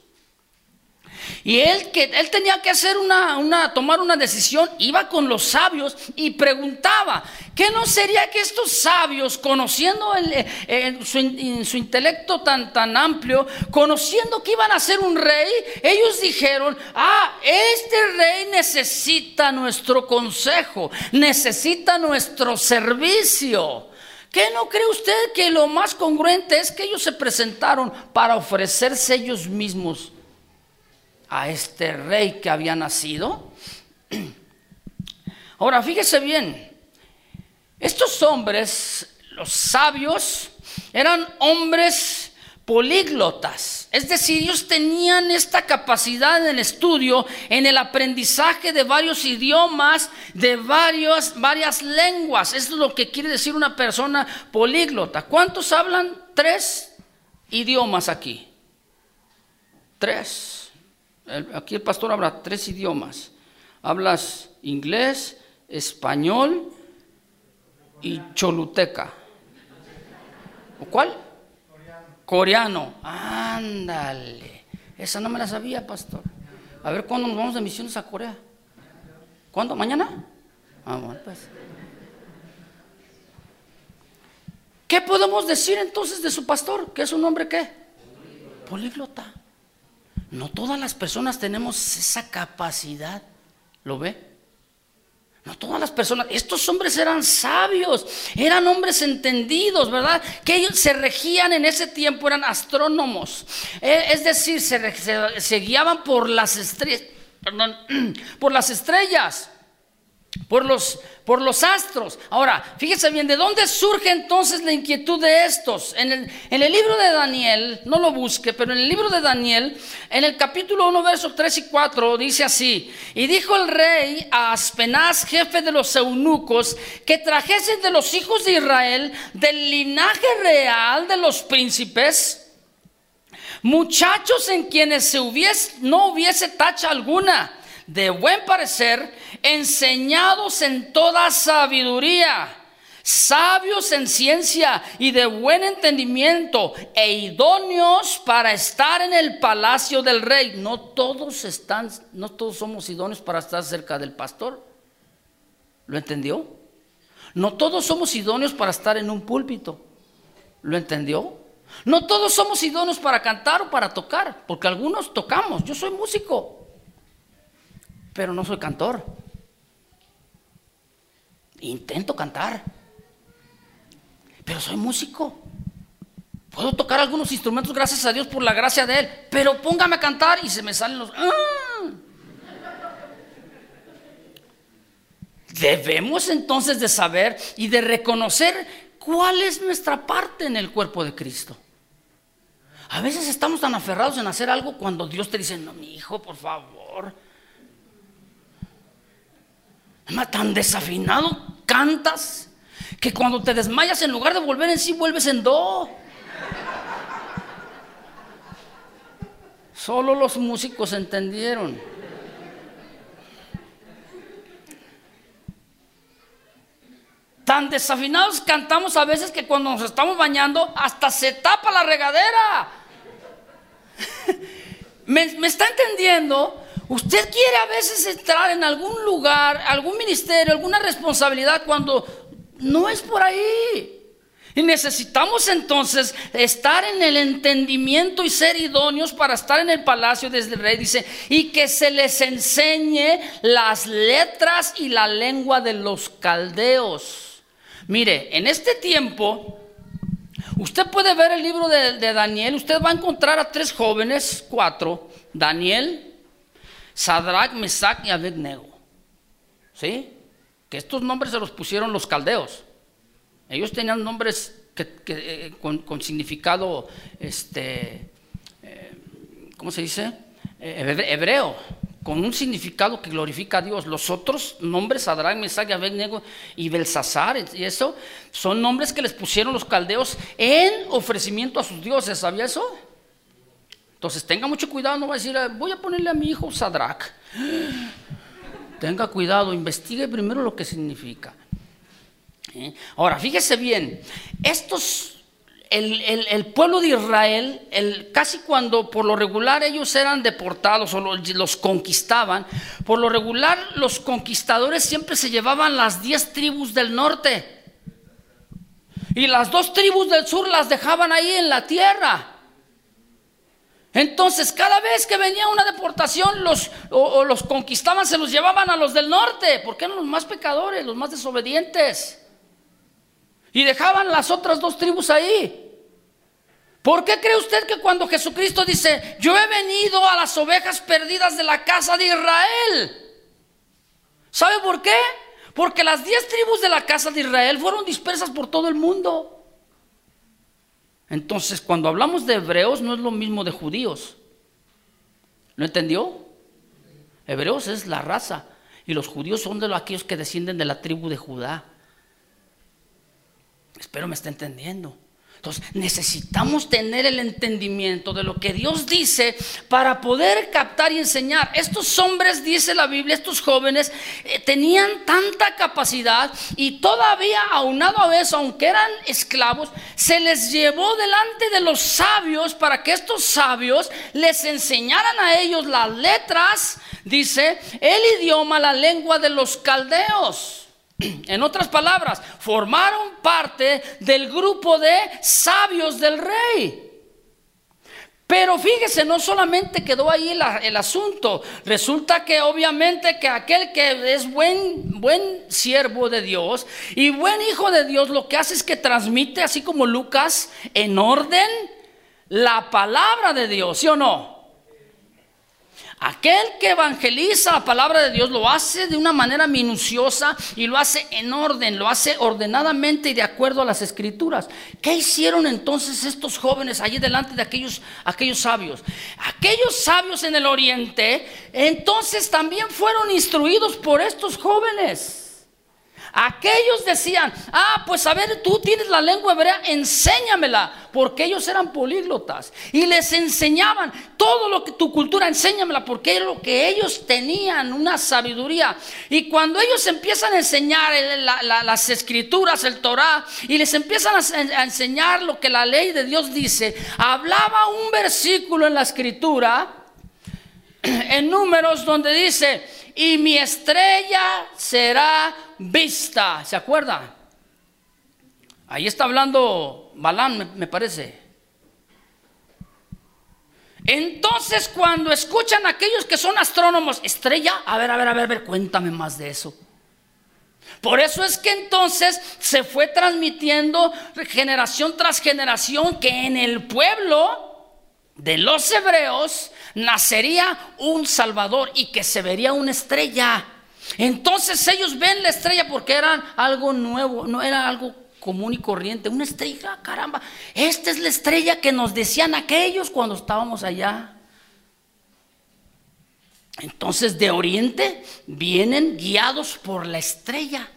Y él, que, él tenía que hacer una, una, tomar una decisión, iba con los sabios y preguntaba, ¿qué no sería que estos sabios, conociendo eh, su, su, intelecto tan, tan amplio, conociendo que iban a ser un rey, ellos dijeron, ah, este rey necesita nuestro consejo, necesita nuestro servicio. ¿Qué no cree usted que lo más congruente es que ellos se presentaron para ofrecerse ellos mismos? A este rey que había nacido. (clears throat) Ahora, fíjese bien, estos hombres, los sabios, eran hombres políglotas, es decir, ellos tenían esta capacidad en el estudio, en el aprendizaje de varios idiomas, de varios, varias lenguas. Es lo que quiere decir una persona políglota. ¿Cuántos hablan tres idiomas aquí? Tres aquí el pastor habla tres idiomas. Hablas inglés, español y choluteca. ¿O cuál? Coreano. Ándale. Esa no me la sabía, pastor. A ver cuándo nos vamos de misiones a Corea. ¿Cuándo? ¿Mañana? Ah, bueno, pues. ¿Qué podemos decir entonces de su pastor? ¿Que es un hombre qué? Políglota. No todas las personas tenemos esa capacidad. ¿Lo ve? No todas las personas, estos hombres eran sabios, eran hombres entendidos, ¿verdad? Que ellos se regían en ese tiempo, eran astrónomos. Eh, es decir, se, se guiaban por las estrellas, perdón, (clears throat) por las estrellas por los, por los astros. Ahora, fíjese bien, ¿de dónde surge entonces la inquietud de estos? En el, en el, libro de Daniel, no lo busque, pero en el libro de Daniel, en el capítulo 1, versos 3 y 4, dice así, y dijo el rey a Aspenaz, jefe de los eunucos, que trajesen de los hijos de Israel, del linaje real de los príncipes, muchachos en quienes se no hubiese tacha alguna, de buen parecer, enseñados en toda sabiduría, sabios en ciencia y de buen entendimiento, e idóneos para estar en el palacio del rey. No todos están, no todos somos idóneos para estar cerca del pastor. ¿Lo entendió? No todos somos idóneos para estar en un púlpito. ¿Lo entendió? No todos somos idóneos para cantar o para tocar, porque algunos tocamos. Yo soy músico, pero no soy cantor. Intento cantar, pero soy músico. Puedo tocar algunos instrumentos, gracias a Dios por la gracia de Él, pero póngame a cantar y se me salen los... ¡Ah! Debemos entonces de saber y de reconocer cuál es nuestra parte en el cuerpo de Cristo. A veces estamos tan aferrados en hacer algo cuando Dios te dice, no, mi hijo, por favor. Tan desafinado cantas que cuando te desmayas en lugar de volver en sí vuelves en do. Solo los músicos entendieron. Tan desafinados cantamos a veces que cuando nos estamos bañando hasta se tapa la regadera. (laughs) ¿Me, ¿Me, está entendiendo? Usted quiere a veces entrar en algún lugar, algún ministerio, alguna responsabilidad cuando no es por ahí. Y necesitamos entonces estar en el entendimiento y ser idóneos para estar en el palacio desde el rey, dice, y que se les enseñe las letras y la lengua de los caldeos. Mire, en este tiempo, usted puede ver el libro de, de Daniel, usted va a encontrar a tres jóvenes, cuatro, Daniel, Sadrach, Mesach y Abednego. ¿Sí? Que estos nombres se los pusieron los caldeos. Ellos tenían nombres eh, con, significado, este, eh, ¿cómo se dice? Eh, hebreo, con un significado que glorifica a Dios. Los otros nombres, Sadrach, Mesach, Abednego y Belsasar, y eso, son nombres que les pusieron los caldeos en ofrecimiento a sus dioses. ¿Sabía eso? Entonces tenga mucho cuidado, no va a decir, voy a ponerle a mi hijo Sadrach. (gasps) Tenga cuidado, investigue primero lo que significa. ¿Eh? Ahora, fíjese bien, estos, el, pueblo de Israel, el, casi cuando por lo regular ellos eran deportados o los, los, conquistaban, por lo regular los conquistadores siempre se llevaban las diez tribus del norte. Y las dos tribus del sur las dejaban ahí en la tierra. Entonces, cada vez que venía una deportación, los, o los conquistaban, se los llevaban a los del norte, porque eran los más pecadores, los más desobedientes. Y dejaban las otras dos tribus ahí. ¿Por qué cree usted que cuando Jesucristo dice, yo he venido a las ovejas perdidas de la casa de Israel? ¿Sabe por qué? Porque las diez tribus de la casa de Israel fueron dispersas por todo el mundo. Entonces, cuando hablamos de hebreos, no es lo mismo de judíos. ¿Lo entendió? Hebreos es la raza y los judíos son de aquellos que descienden de la tribu de Judá. Espero me esté entendiendo. Entonces necesitamos tener el entendimiento de lo que Dios dice para poder captar y enseñar. Estos hombres, dice la Biblia, estos jóvenes, eh, tenían tanta capacidad y todavía aunado a eso, aunque eran esclavos, se les llevó delante de los sabios para que estos sabios les enseñaran a ellos las letras, dice, el idioma, la lengua de los caldeos. (clears throat) En otras palabras, formaron parte del grupo de sabios del rey. Pero fíjese, no solamente quedó ahí el asunto, resulta que obviamente que aquel que es buen, buen siervo de Dios y buen hijo de Dios, lo que hace es que transmite, así como Lucas, en orden la palabra de Dios, ¿sí o no? Aquel que evangeliza la palabra de Dios lo hace de una manera minuciosa y lo hace en orden, lo hace ordenadamente y de acuerdo a las escrituras. ¿Qué hicieron entonces estos jóvenes allí delante de aquellos, aquellos sabios? Aquellos sabios en el oriente entonces también fueron instruidos por estos jóvenes. Aquellos decían, ah, pues a ver, tú tienes la lengua hebrea, enséñamela, porque ellos eran políglotas y les enseñaban todo lo que tu cultura, enséñamela, porque era lo que ellos tenían, una sabiduría. Y cuando ellos empiezan a enseñar las escrituras, el Torah, y les empiezan a enseñar lo que la ley de Dios dice, hablaba un versículo en la escritura, (clears throat) en números, donde dice, y mi estrella será vista. ¿Se acuerda? Ahí está hablando Balán, me, parece. Entonces, cuando escuchan a aquellos que son astrónomos, estrella, a ver, a ver, a ver, a ver, cuéntame más de eso. Por eso es que entonces se fue transmitiendo generación tras generación que en el pueblo de los hebreos nacería un Salvador y que se vería una estrella. Entonces ellos ven la estrella porque era algo nuevo, no era algo común y corriente, una estrella, caramba, esta es la estrella que nos decían aquellos cuando estábamos allá. Entonces de oriente vienen guiados por la estrella.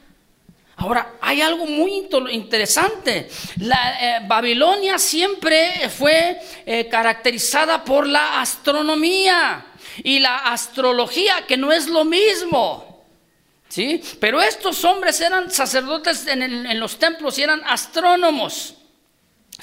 Ahora, hay algo muy interesante. La, eh, Babilonia siempre fue eh, caracterizada por la astronomía y la astrología, que no es lo mismo. ¿Sí? Pero estos hombres eran sacerdotes en, los templos y eran astrónomos.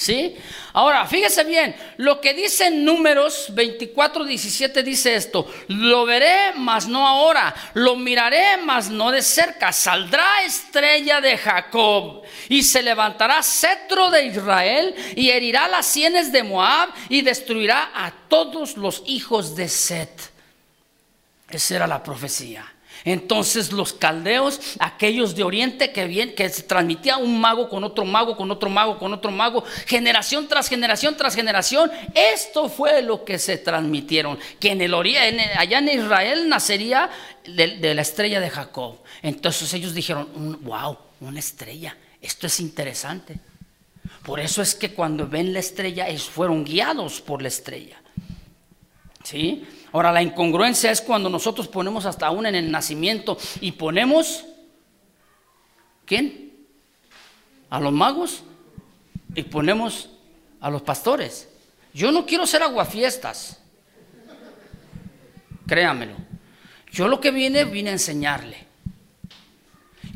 ¿Sí? Ahora, fíjese bien, lo que dice Números 24, 17 dice esto, lo veré, mas no ahora, lo miraré, mas no de cerca, saldrá estrella de Jacob y se levantará cetro de Israel y herirá las sienes de Moab y destruirá a todos los hijos de Set. Esa era la profecía. Entonces los caldeos, aquellos de Oriente que, bien, que se transmitía un mago con otro mago, con otro mago, con otro mago, generación tras generación tras generación, esto fue lo que se transmitieron, que en el Oriente, allá en Israel nacería de, la estrella de Jacob. Entonces ellos dijeron, wow, una estrella, esto es interesante. Por eso es que cuando ven la estrella, ellos fueron guiados por la estrella. ¿Sí? Ahora, la incongruencia es cuando nosotros ponemos hasta aún en el nacimiento y ponemos, ¿quién? A los magos y ponemos a los pastores. Yo no quiero ser aguafiestas, créamelo. Yo lo que vine, vine a enseñarle.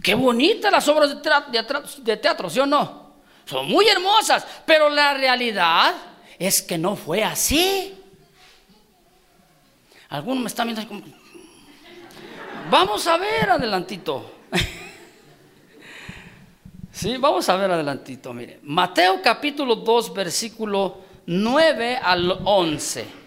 Qué bonitas las obras de teatro, de teatro, ¿sí o no? Son muy hermosas, pero la realidad es que no fue así. Algunos me están viendo como... Vamos a ver adelantito. (laughs) sí, vamos a ver adelantito, mire. Mateo capítulo 2, versículo 9 al 11.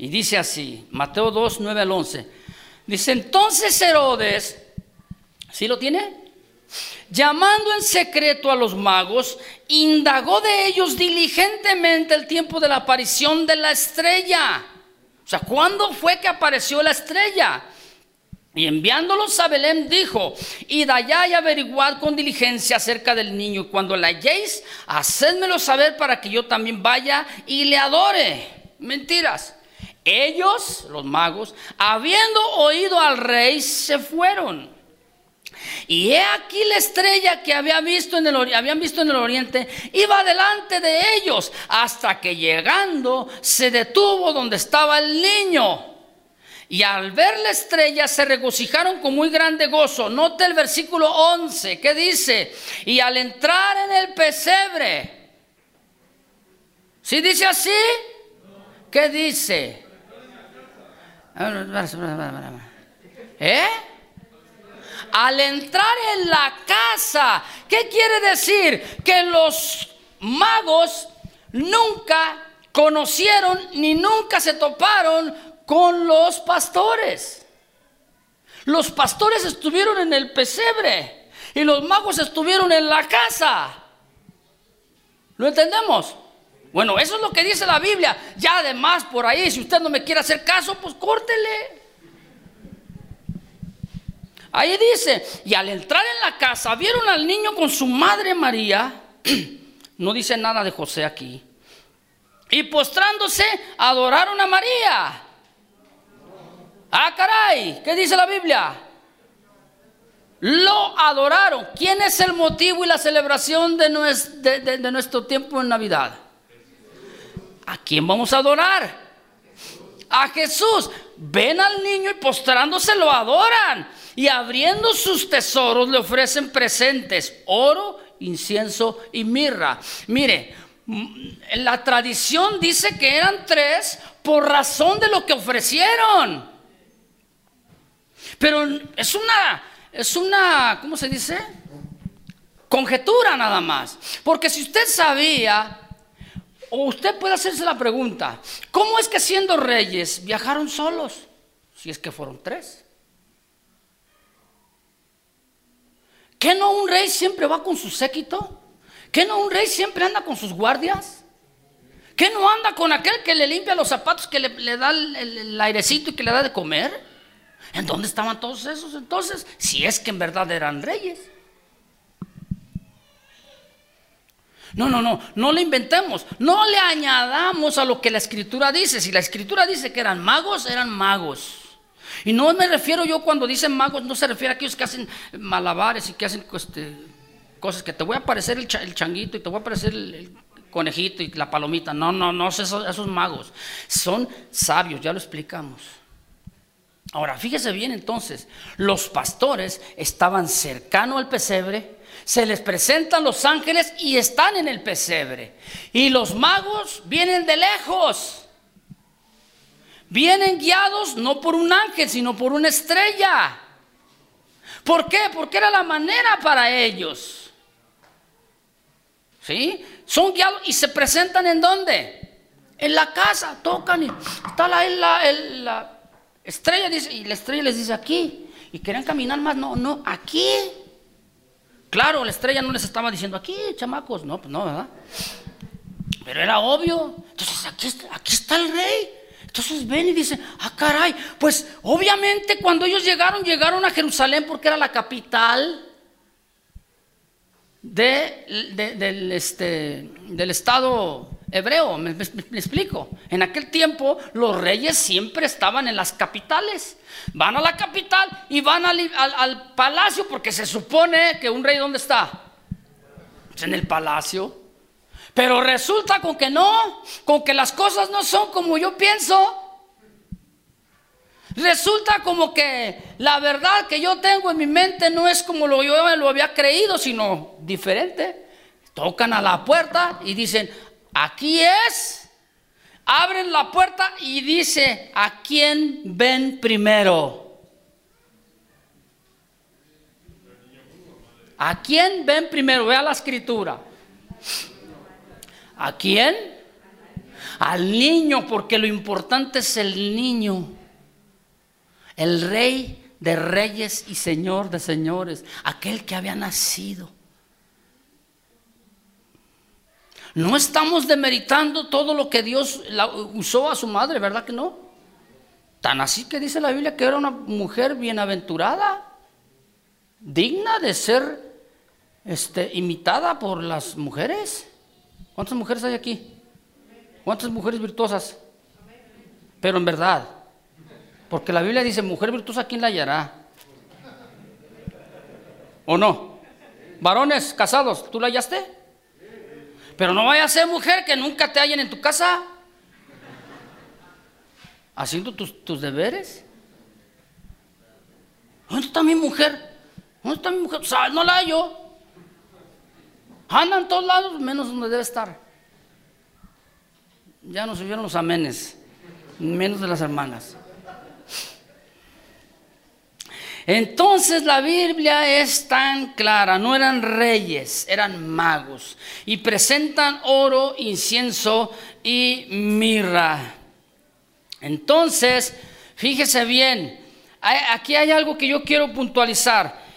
Y dice así, Mateo 2, 9 al 11. Dice, entonces Herodes, ¿sí lo tiene? Llamando en secreto a los magos, indagó de ellos diligentemente el tiempo de la aparición de la estrella. O sea, ¿cuándo fue que apareció la estrella? Y enviándolos a Belén dijo, id allá y averiguad con diligencia acerca del niño. Y cuando la halléis, hacedmelo saber para que yo también vaya y le adore. Mentiras. Ellos, los magos, habiendo oído al rey, se fueron. Y he aquí la estrella que había visto en el, habían visto en el oriente, iba delante de ellos, hasta que llegando se detuvo donde estaba el niño. Y al ver la estrella se regocijaron con muy grande gozo. Note el versículo 11 que dice, y al entrar en el pesebre, ¿sí dice así? ¿Qué dice? ¿Eh? Al entrar en la casa, ¿qué quiere decir? Que los magos nunca conocieron ni nunca se toparon con los pastores. Los pastores estuvieron en el pesebre y los magos estuvieron en la casa. ¿Lo entendemos? Bueno, eso es lo que dice la Biblia. Ya además por ahí, si usted no me quiere hacer caso, pues córtele. Ahí dice, y al entrar en la casa vieron al niño con su madre María, (clears throat) no dice nada de José aquí, y postrándose adoraron a María. Ah, caray, ¿qué dice la Biblia? Lo adoraron. ¿Quién es el motivo y la celebración de nuestro, de nuestro tiempo en Navidad? ¿A quién vamos a adorar? A Jesús. Ven al niño y postrándose lo adoran y abriendo sus tesoros le ofrecen presentes, oro, incienso y mirra. Mire, mm, la tradición dice que eran tres por razón de lo que ofrecieron. Pero es una, es una, ¿cómo se dice? Conjetura nada más. Porque si usted sabía, o usted puede hacerse la pregunta, ¿cómo es que siendo reyes viajaron solos? Si es que fueron tres. ¿Qué no un rey siempre va con su séquito? ¿Qué no un rey siempre anda con sus guardias? ¿Qué no anda con aquel que le limpia los zapatos, que le, da el airecito y que le da de comer? ¿En dónde estaban todos esos entonces? Si es que en verdad eran reyes. No, no, no, no le inventemos, no le añadamos a lo que la escritura dice. Si la escritura dice que eran magos, eran magos. Y no me refiero yo cuando dicen magos, no se refiere a aquellos que hacen malabares y que hacen este, cosas que te voy a aparecer el, changuito y te voy a aparecer el, conejito y la palomita. No, no, no, esos, esos magos son sabios, ya lo explicamos. Ahora, fíjese bien entonces, los pastores estaban cercano al pesebre se les presentan los ángeles y están en el pesebre. Y los magos vienen de lejos. Vienen guiados no por un ángel, sino por una estrella. ¿Por qué? Porque era la manera para ellos. ¿Sí? Son guiados y se presentan en dónde? En la casa, tocan y está la, la, la estrella dice, y la estrella les dice aquí. Y quieren caminar más, no, no, aquí. Claro, la estrella no les estaba diciendo aquí, chamacos, no, pues no, ¿verdad? Pero era obvio. Entonces, aquí, aquí está el rey. Entonces ven y dicen, ah, caray, pues obviamente cuando ellos llegaron, llegaron a Jerusalén porque era la capital de, del, este, del estado hebreo. Me, explico. En aquel tiempo los reyes siempre estaban en las capitales. Van a la capital y van al, palacio porque se supone que un rey ¿dónde está? Pues en el palacio. Pero resulta con que no, con que las cosas no son como yo pienso. Resulta como que la verdad que yo tengo en mi mente no es como lo yo lo había creído, sino diferente. Tocan a la puerta y dicen, aquí es. Abren la puerta y dice, ¿a quién ven primero? ¿A quién ven primero? Vea la escritura. ¿A quién? Al niño, porque lo importante es el niño. El rey de reyes y señor de señores. Aquel que había nacido. No estamos demeritando todo lo que Dios usó a su madre, ¿verdad que no? Tan así que dice la Biblia que era una mujer bienaventurada, digna de ser este, imitada por las mujeres. ¿Cuántas mujeres hay aquí? ¿Cuántas mujeres virtuosas? Pero en verdad, porque la Biblia dice, mujer virtuosa, ¿quién la hallará? ¿O no? Varones casados, ¿tú la hallaste? Pero no vaya a ser mujer que nunca te hallen en tu casa haciendo tus, deberes. ¿Dónde está mi mujer? ¿Dónde está mi mujer? no la hallo. Anda en todos lados, menos donde debe estar. Ya nos subieron los amenes, menos de las hermanas. Entonces la Biblia es tan clara, no eran reyes, eran magos y presentan oro, incienso y mirra. Entonces, fíjese bien, aquí hay algo que yo quiero puntualizar.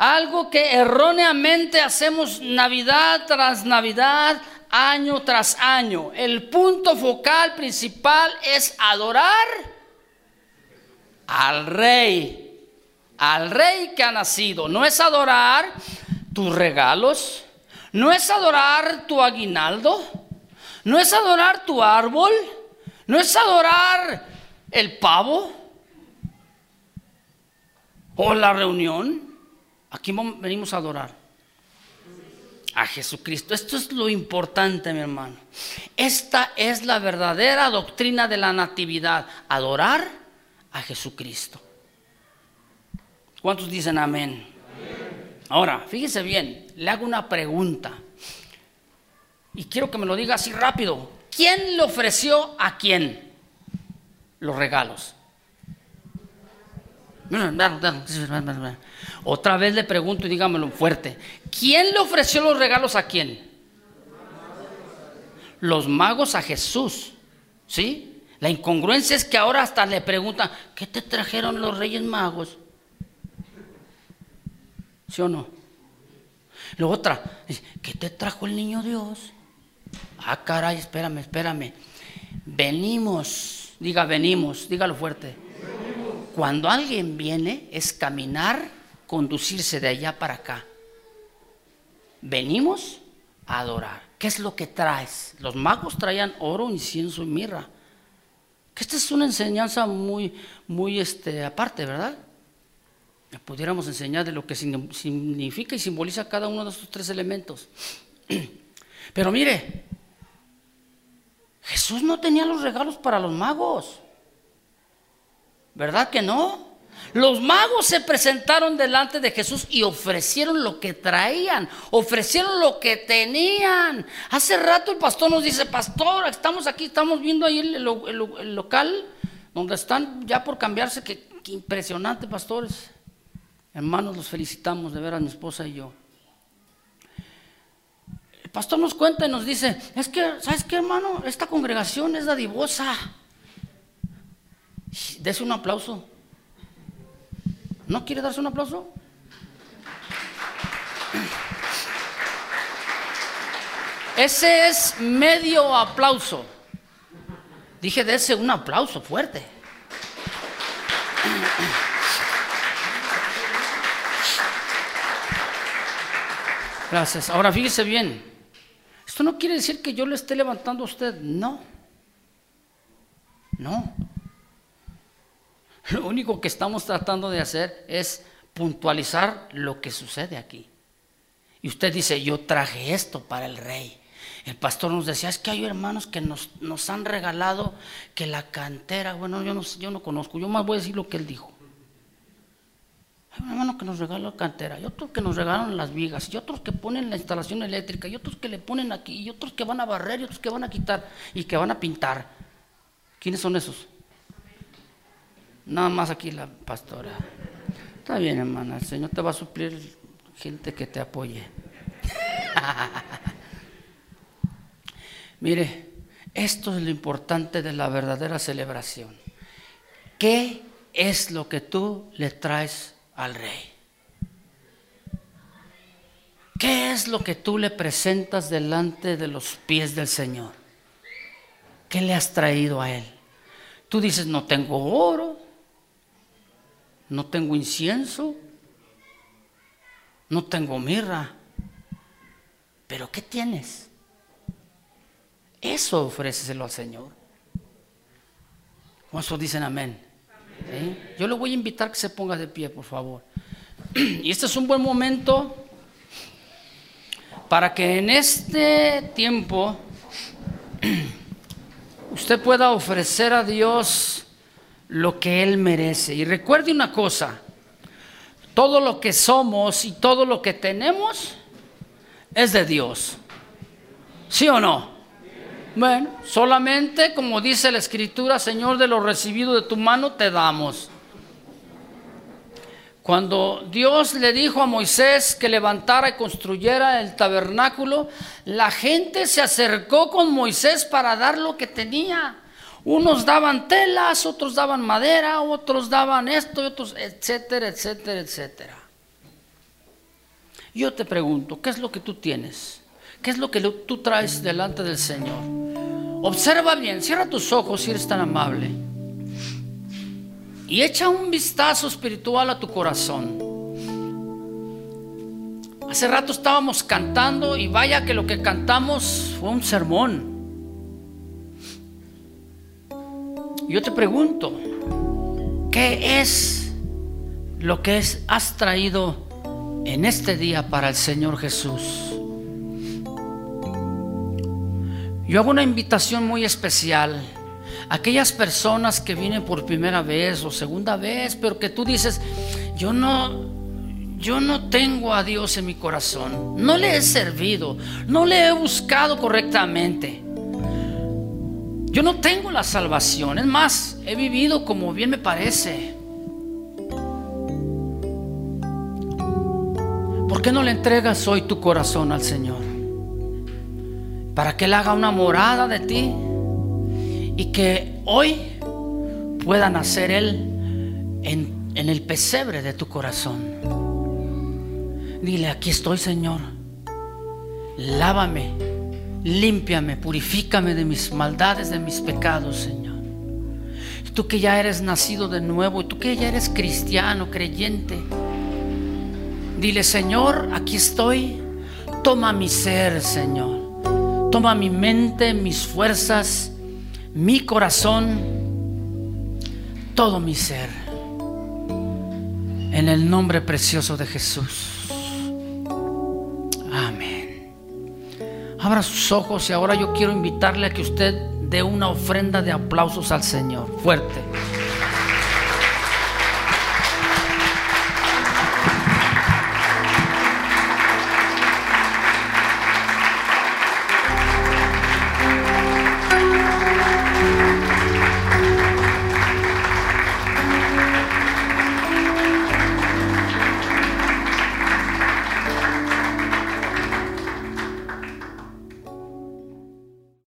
Algo que erróneamente hacemos Navidad tras Navidad, año tras año. El punto focal principal es adorar al rey al rey que ha nacido. No es adorar tus regalos, no es adorar tu aguinaldo, no es adorar tu árbol, no es adorar el pavo o la reunión. Aquí venimos a adorar a Jesucristo. Esto es lo importante, mi hermano. Esta es la verdadera doctrina de la natividad, adorar a Jesucristo. ¿Cuántos dicen amén? Ahora, fíjese bien, le hago una pregunta. Y quiero que me lo diga así rápido. ¿Quién le ofreció a quién los regalos? Otra vez le pregunto y dígamelo fuerte. ¿Quién le ofreció los regalos a quién? Los magos a Jesús. ¿Sí? La incongruencia es que ahora hasta le preguntan, ¿qué te trajeron los reyes magos? ¿Sí o no? La otra, ¿qué te trajo el niño Dios? Ah, caray, espérame, espérame. Venimos, diga venimos, dígalo fuerte. Cuando alguien viene es caminar, conducirse de allá para acá. Venimos a adorar. ¿Qué es lo que traes? Los magos traían oro, incienso y mirra. Que esta es una enseñanza muy, muy este, aparte, ¿verdad? Pudiéramos enseñar de lo que significa y simboliza cada uno de estos tres elementos. (clears throat) Pero mire, Jesús no tenía los regalos para los magos. ¿Verdad que no? Los magos se presentaron delante de Jesús y ofrecieron lo que traían, ofrecieron lo que tenían. Hace rato el pastor nos dice, pastor, estamos aquí, estamos viendo ahí el, local donde están ya por cambiarse, qué, impresionante, pastores. Hermanos, los felicitamos de ver a mi esposa y yo. El pastor nos cuenta y nos dice, es que, ¿sabes qué, hermano? Esta congregación es dadivosa. Dese un aplauso. ¿No quiere darse un aplauso? Ese es medio aplauso. Dije, dese un aplauso fuerte. Gracias. Ahora fíjese bien. Esto no quiere decir que yo le esté levantando a usted. No. No. Lo único que estamos tratando de hacer es puntualizar lo que sucede aquí. Y usted dice, yo traje esto para el rey. El pastor nos decía, es que hay hermanos que nos, nos han regalado que la cantera, bueno, yo no, yo no conozco, yo más voy a decir lo que él dijo. Hay un hermano que nos regaló la cantera, y otros que nos regalan las vigas, y otros que ponen la instalación eléctrica, y otros que le ponen aquí, y otros que van a barrer, y otros que van a quitar, y que van a pintar. ¿Quiénes son esos? Nada más aquí la pastora. Está bien, hermana, el Señor te va a suplir gente que te apoye. (laughs) Mire, esto es lo importante de la verdadera celebración. ¿Qué es lo que tú le traes al rey? ¿Qué es lo que tú le presentas delante de los pies del Señor? ¿Qué le has traído a Él? Tú dices, no tengo oro, no tengo incienso, no tengo mirra. Pero ¿qué tienes? Eso ofréceselo al Señor. ¿Cuántos dicen amén? Yo le voy a invitar que se ponga de pie, por favor. (clears throat) Y este es un buen momento para que en este tiempo (clears throat) usted pueda ofrecer a Dios lo que Él merece. Y recuerde una cosa, todo lo que somos y todo lo que tenemos es de Dios. ¿Sí o no? Bueno, solamente como dice la escritura, Señor, de lo recibido de tu mano te damos. Cuando Dios le dijo a Moisés que levantara y construyera el tabernáculo, la gente se acercó con Moisés para dar lo que tenía. Unos daban telas, otros daban madera, otros daban esto, otros, etcétera, etcétera, etcétera. Yo te pregunto, ¿qué es lo que tú tienes? ¿Qué es lo que tú traes delante del Señor? Observa bien, cierra tus ojos si eres tan amable. Y echa un vistazo espiritual a tu corazón. Hace rato estábamos cantando y vaya que lo que cantamos fue un sermón. Yo te pregunto, ¿qué es lo que has traído en este día para el Señor Jesús? Yo hago una invitación muy especial a aquellas personas que vienen por primera vez o segunda vez, pero que tú dices, yo no, yo no tengo a Dios en mi corazón, no le he servido, no le he buscado correctamente. Yo no tengo la salvación, es más, he vivido como bien me parece. ¿Por qué no le entregas hoy tu corazón al Señor? Para que Él haga una morada de ti y que hoy pueda nacer Él en, en el pesebre de tu corazón. Dile, aquí estoy Señor, lávame, límpiame, purifícame de mis maldades, de mis pecados, Señor. Tú que ya eres nacido de nuevo, tú que ya eres cristiano, creyente, Dile, Señor, aquí estoy. Toma mi ser, Señor. Toma mi mente, mis fuerzas, mi corazón, todo mi ser. En el nombre precioso de Jesús. Abra sus ojos y ahora yo quiero invitarle a que usted dé una ofrenda de aplausos al Señor. Fuerte.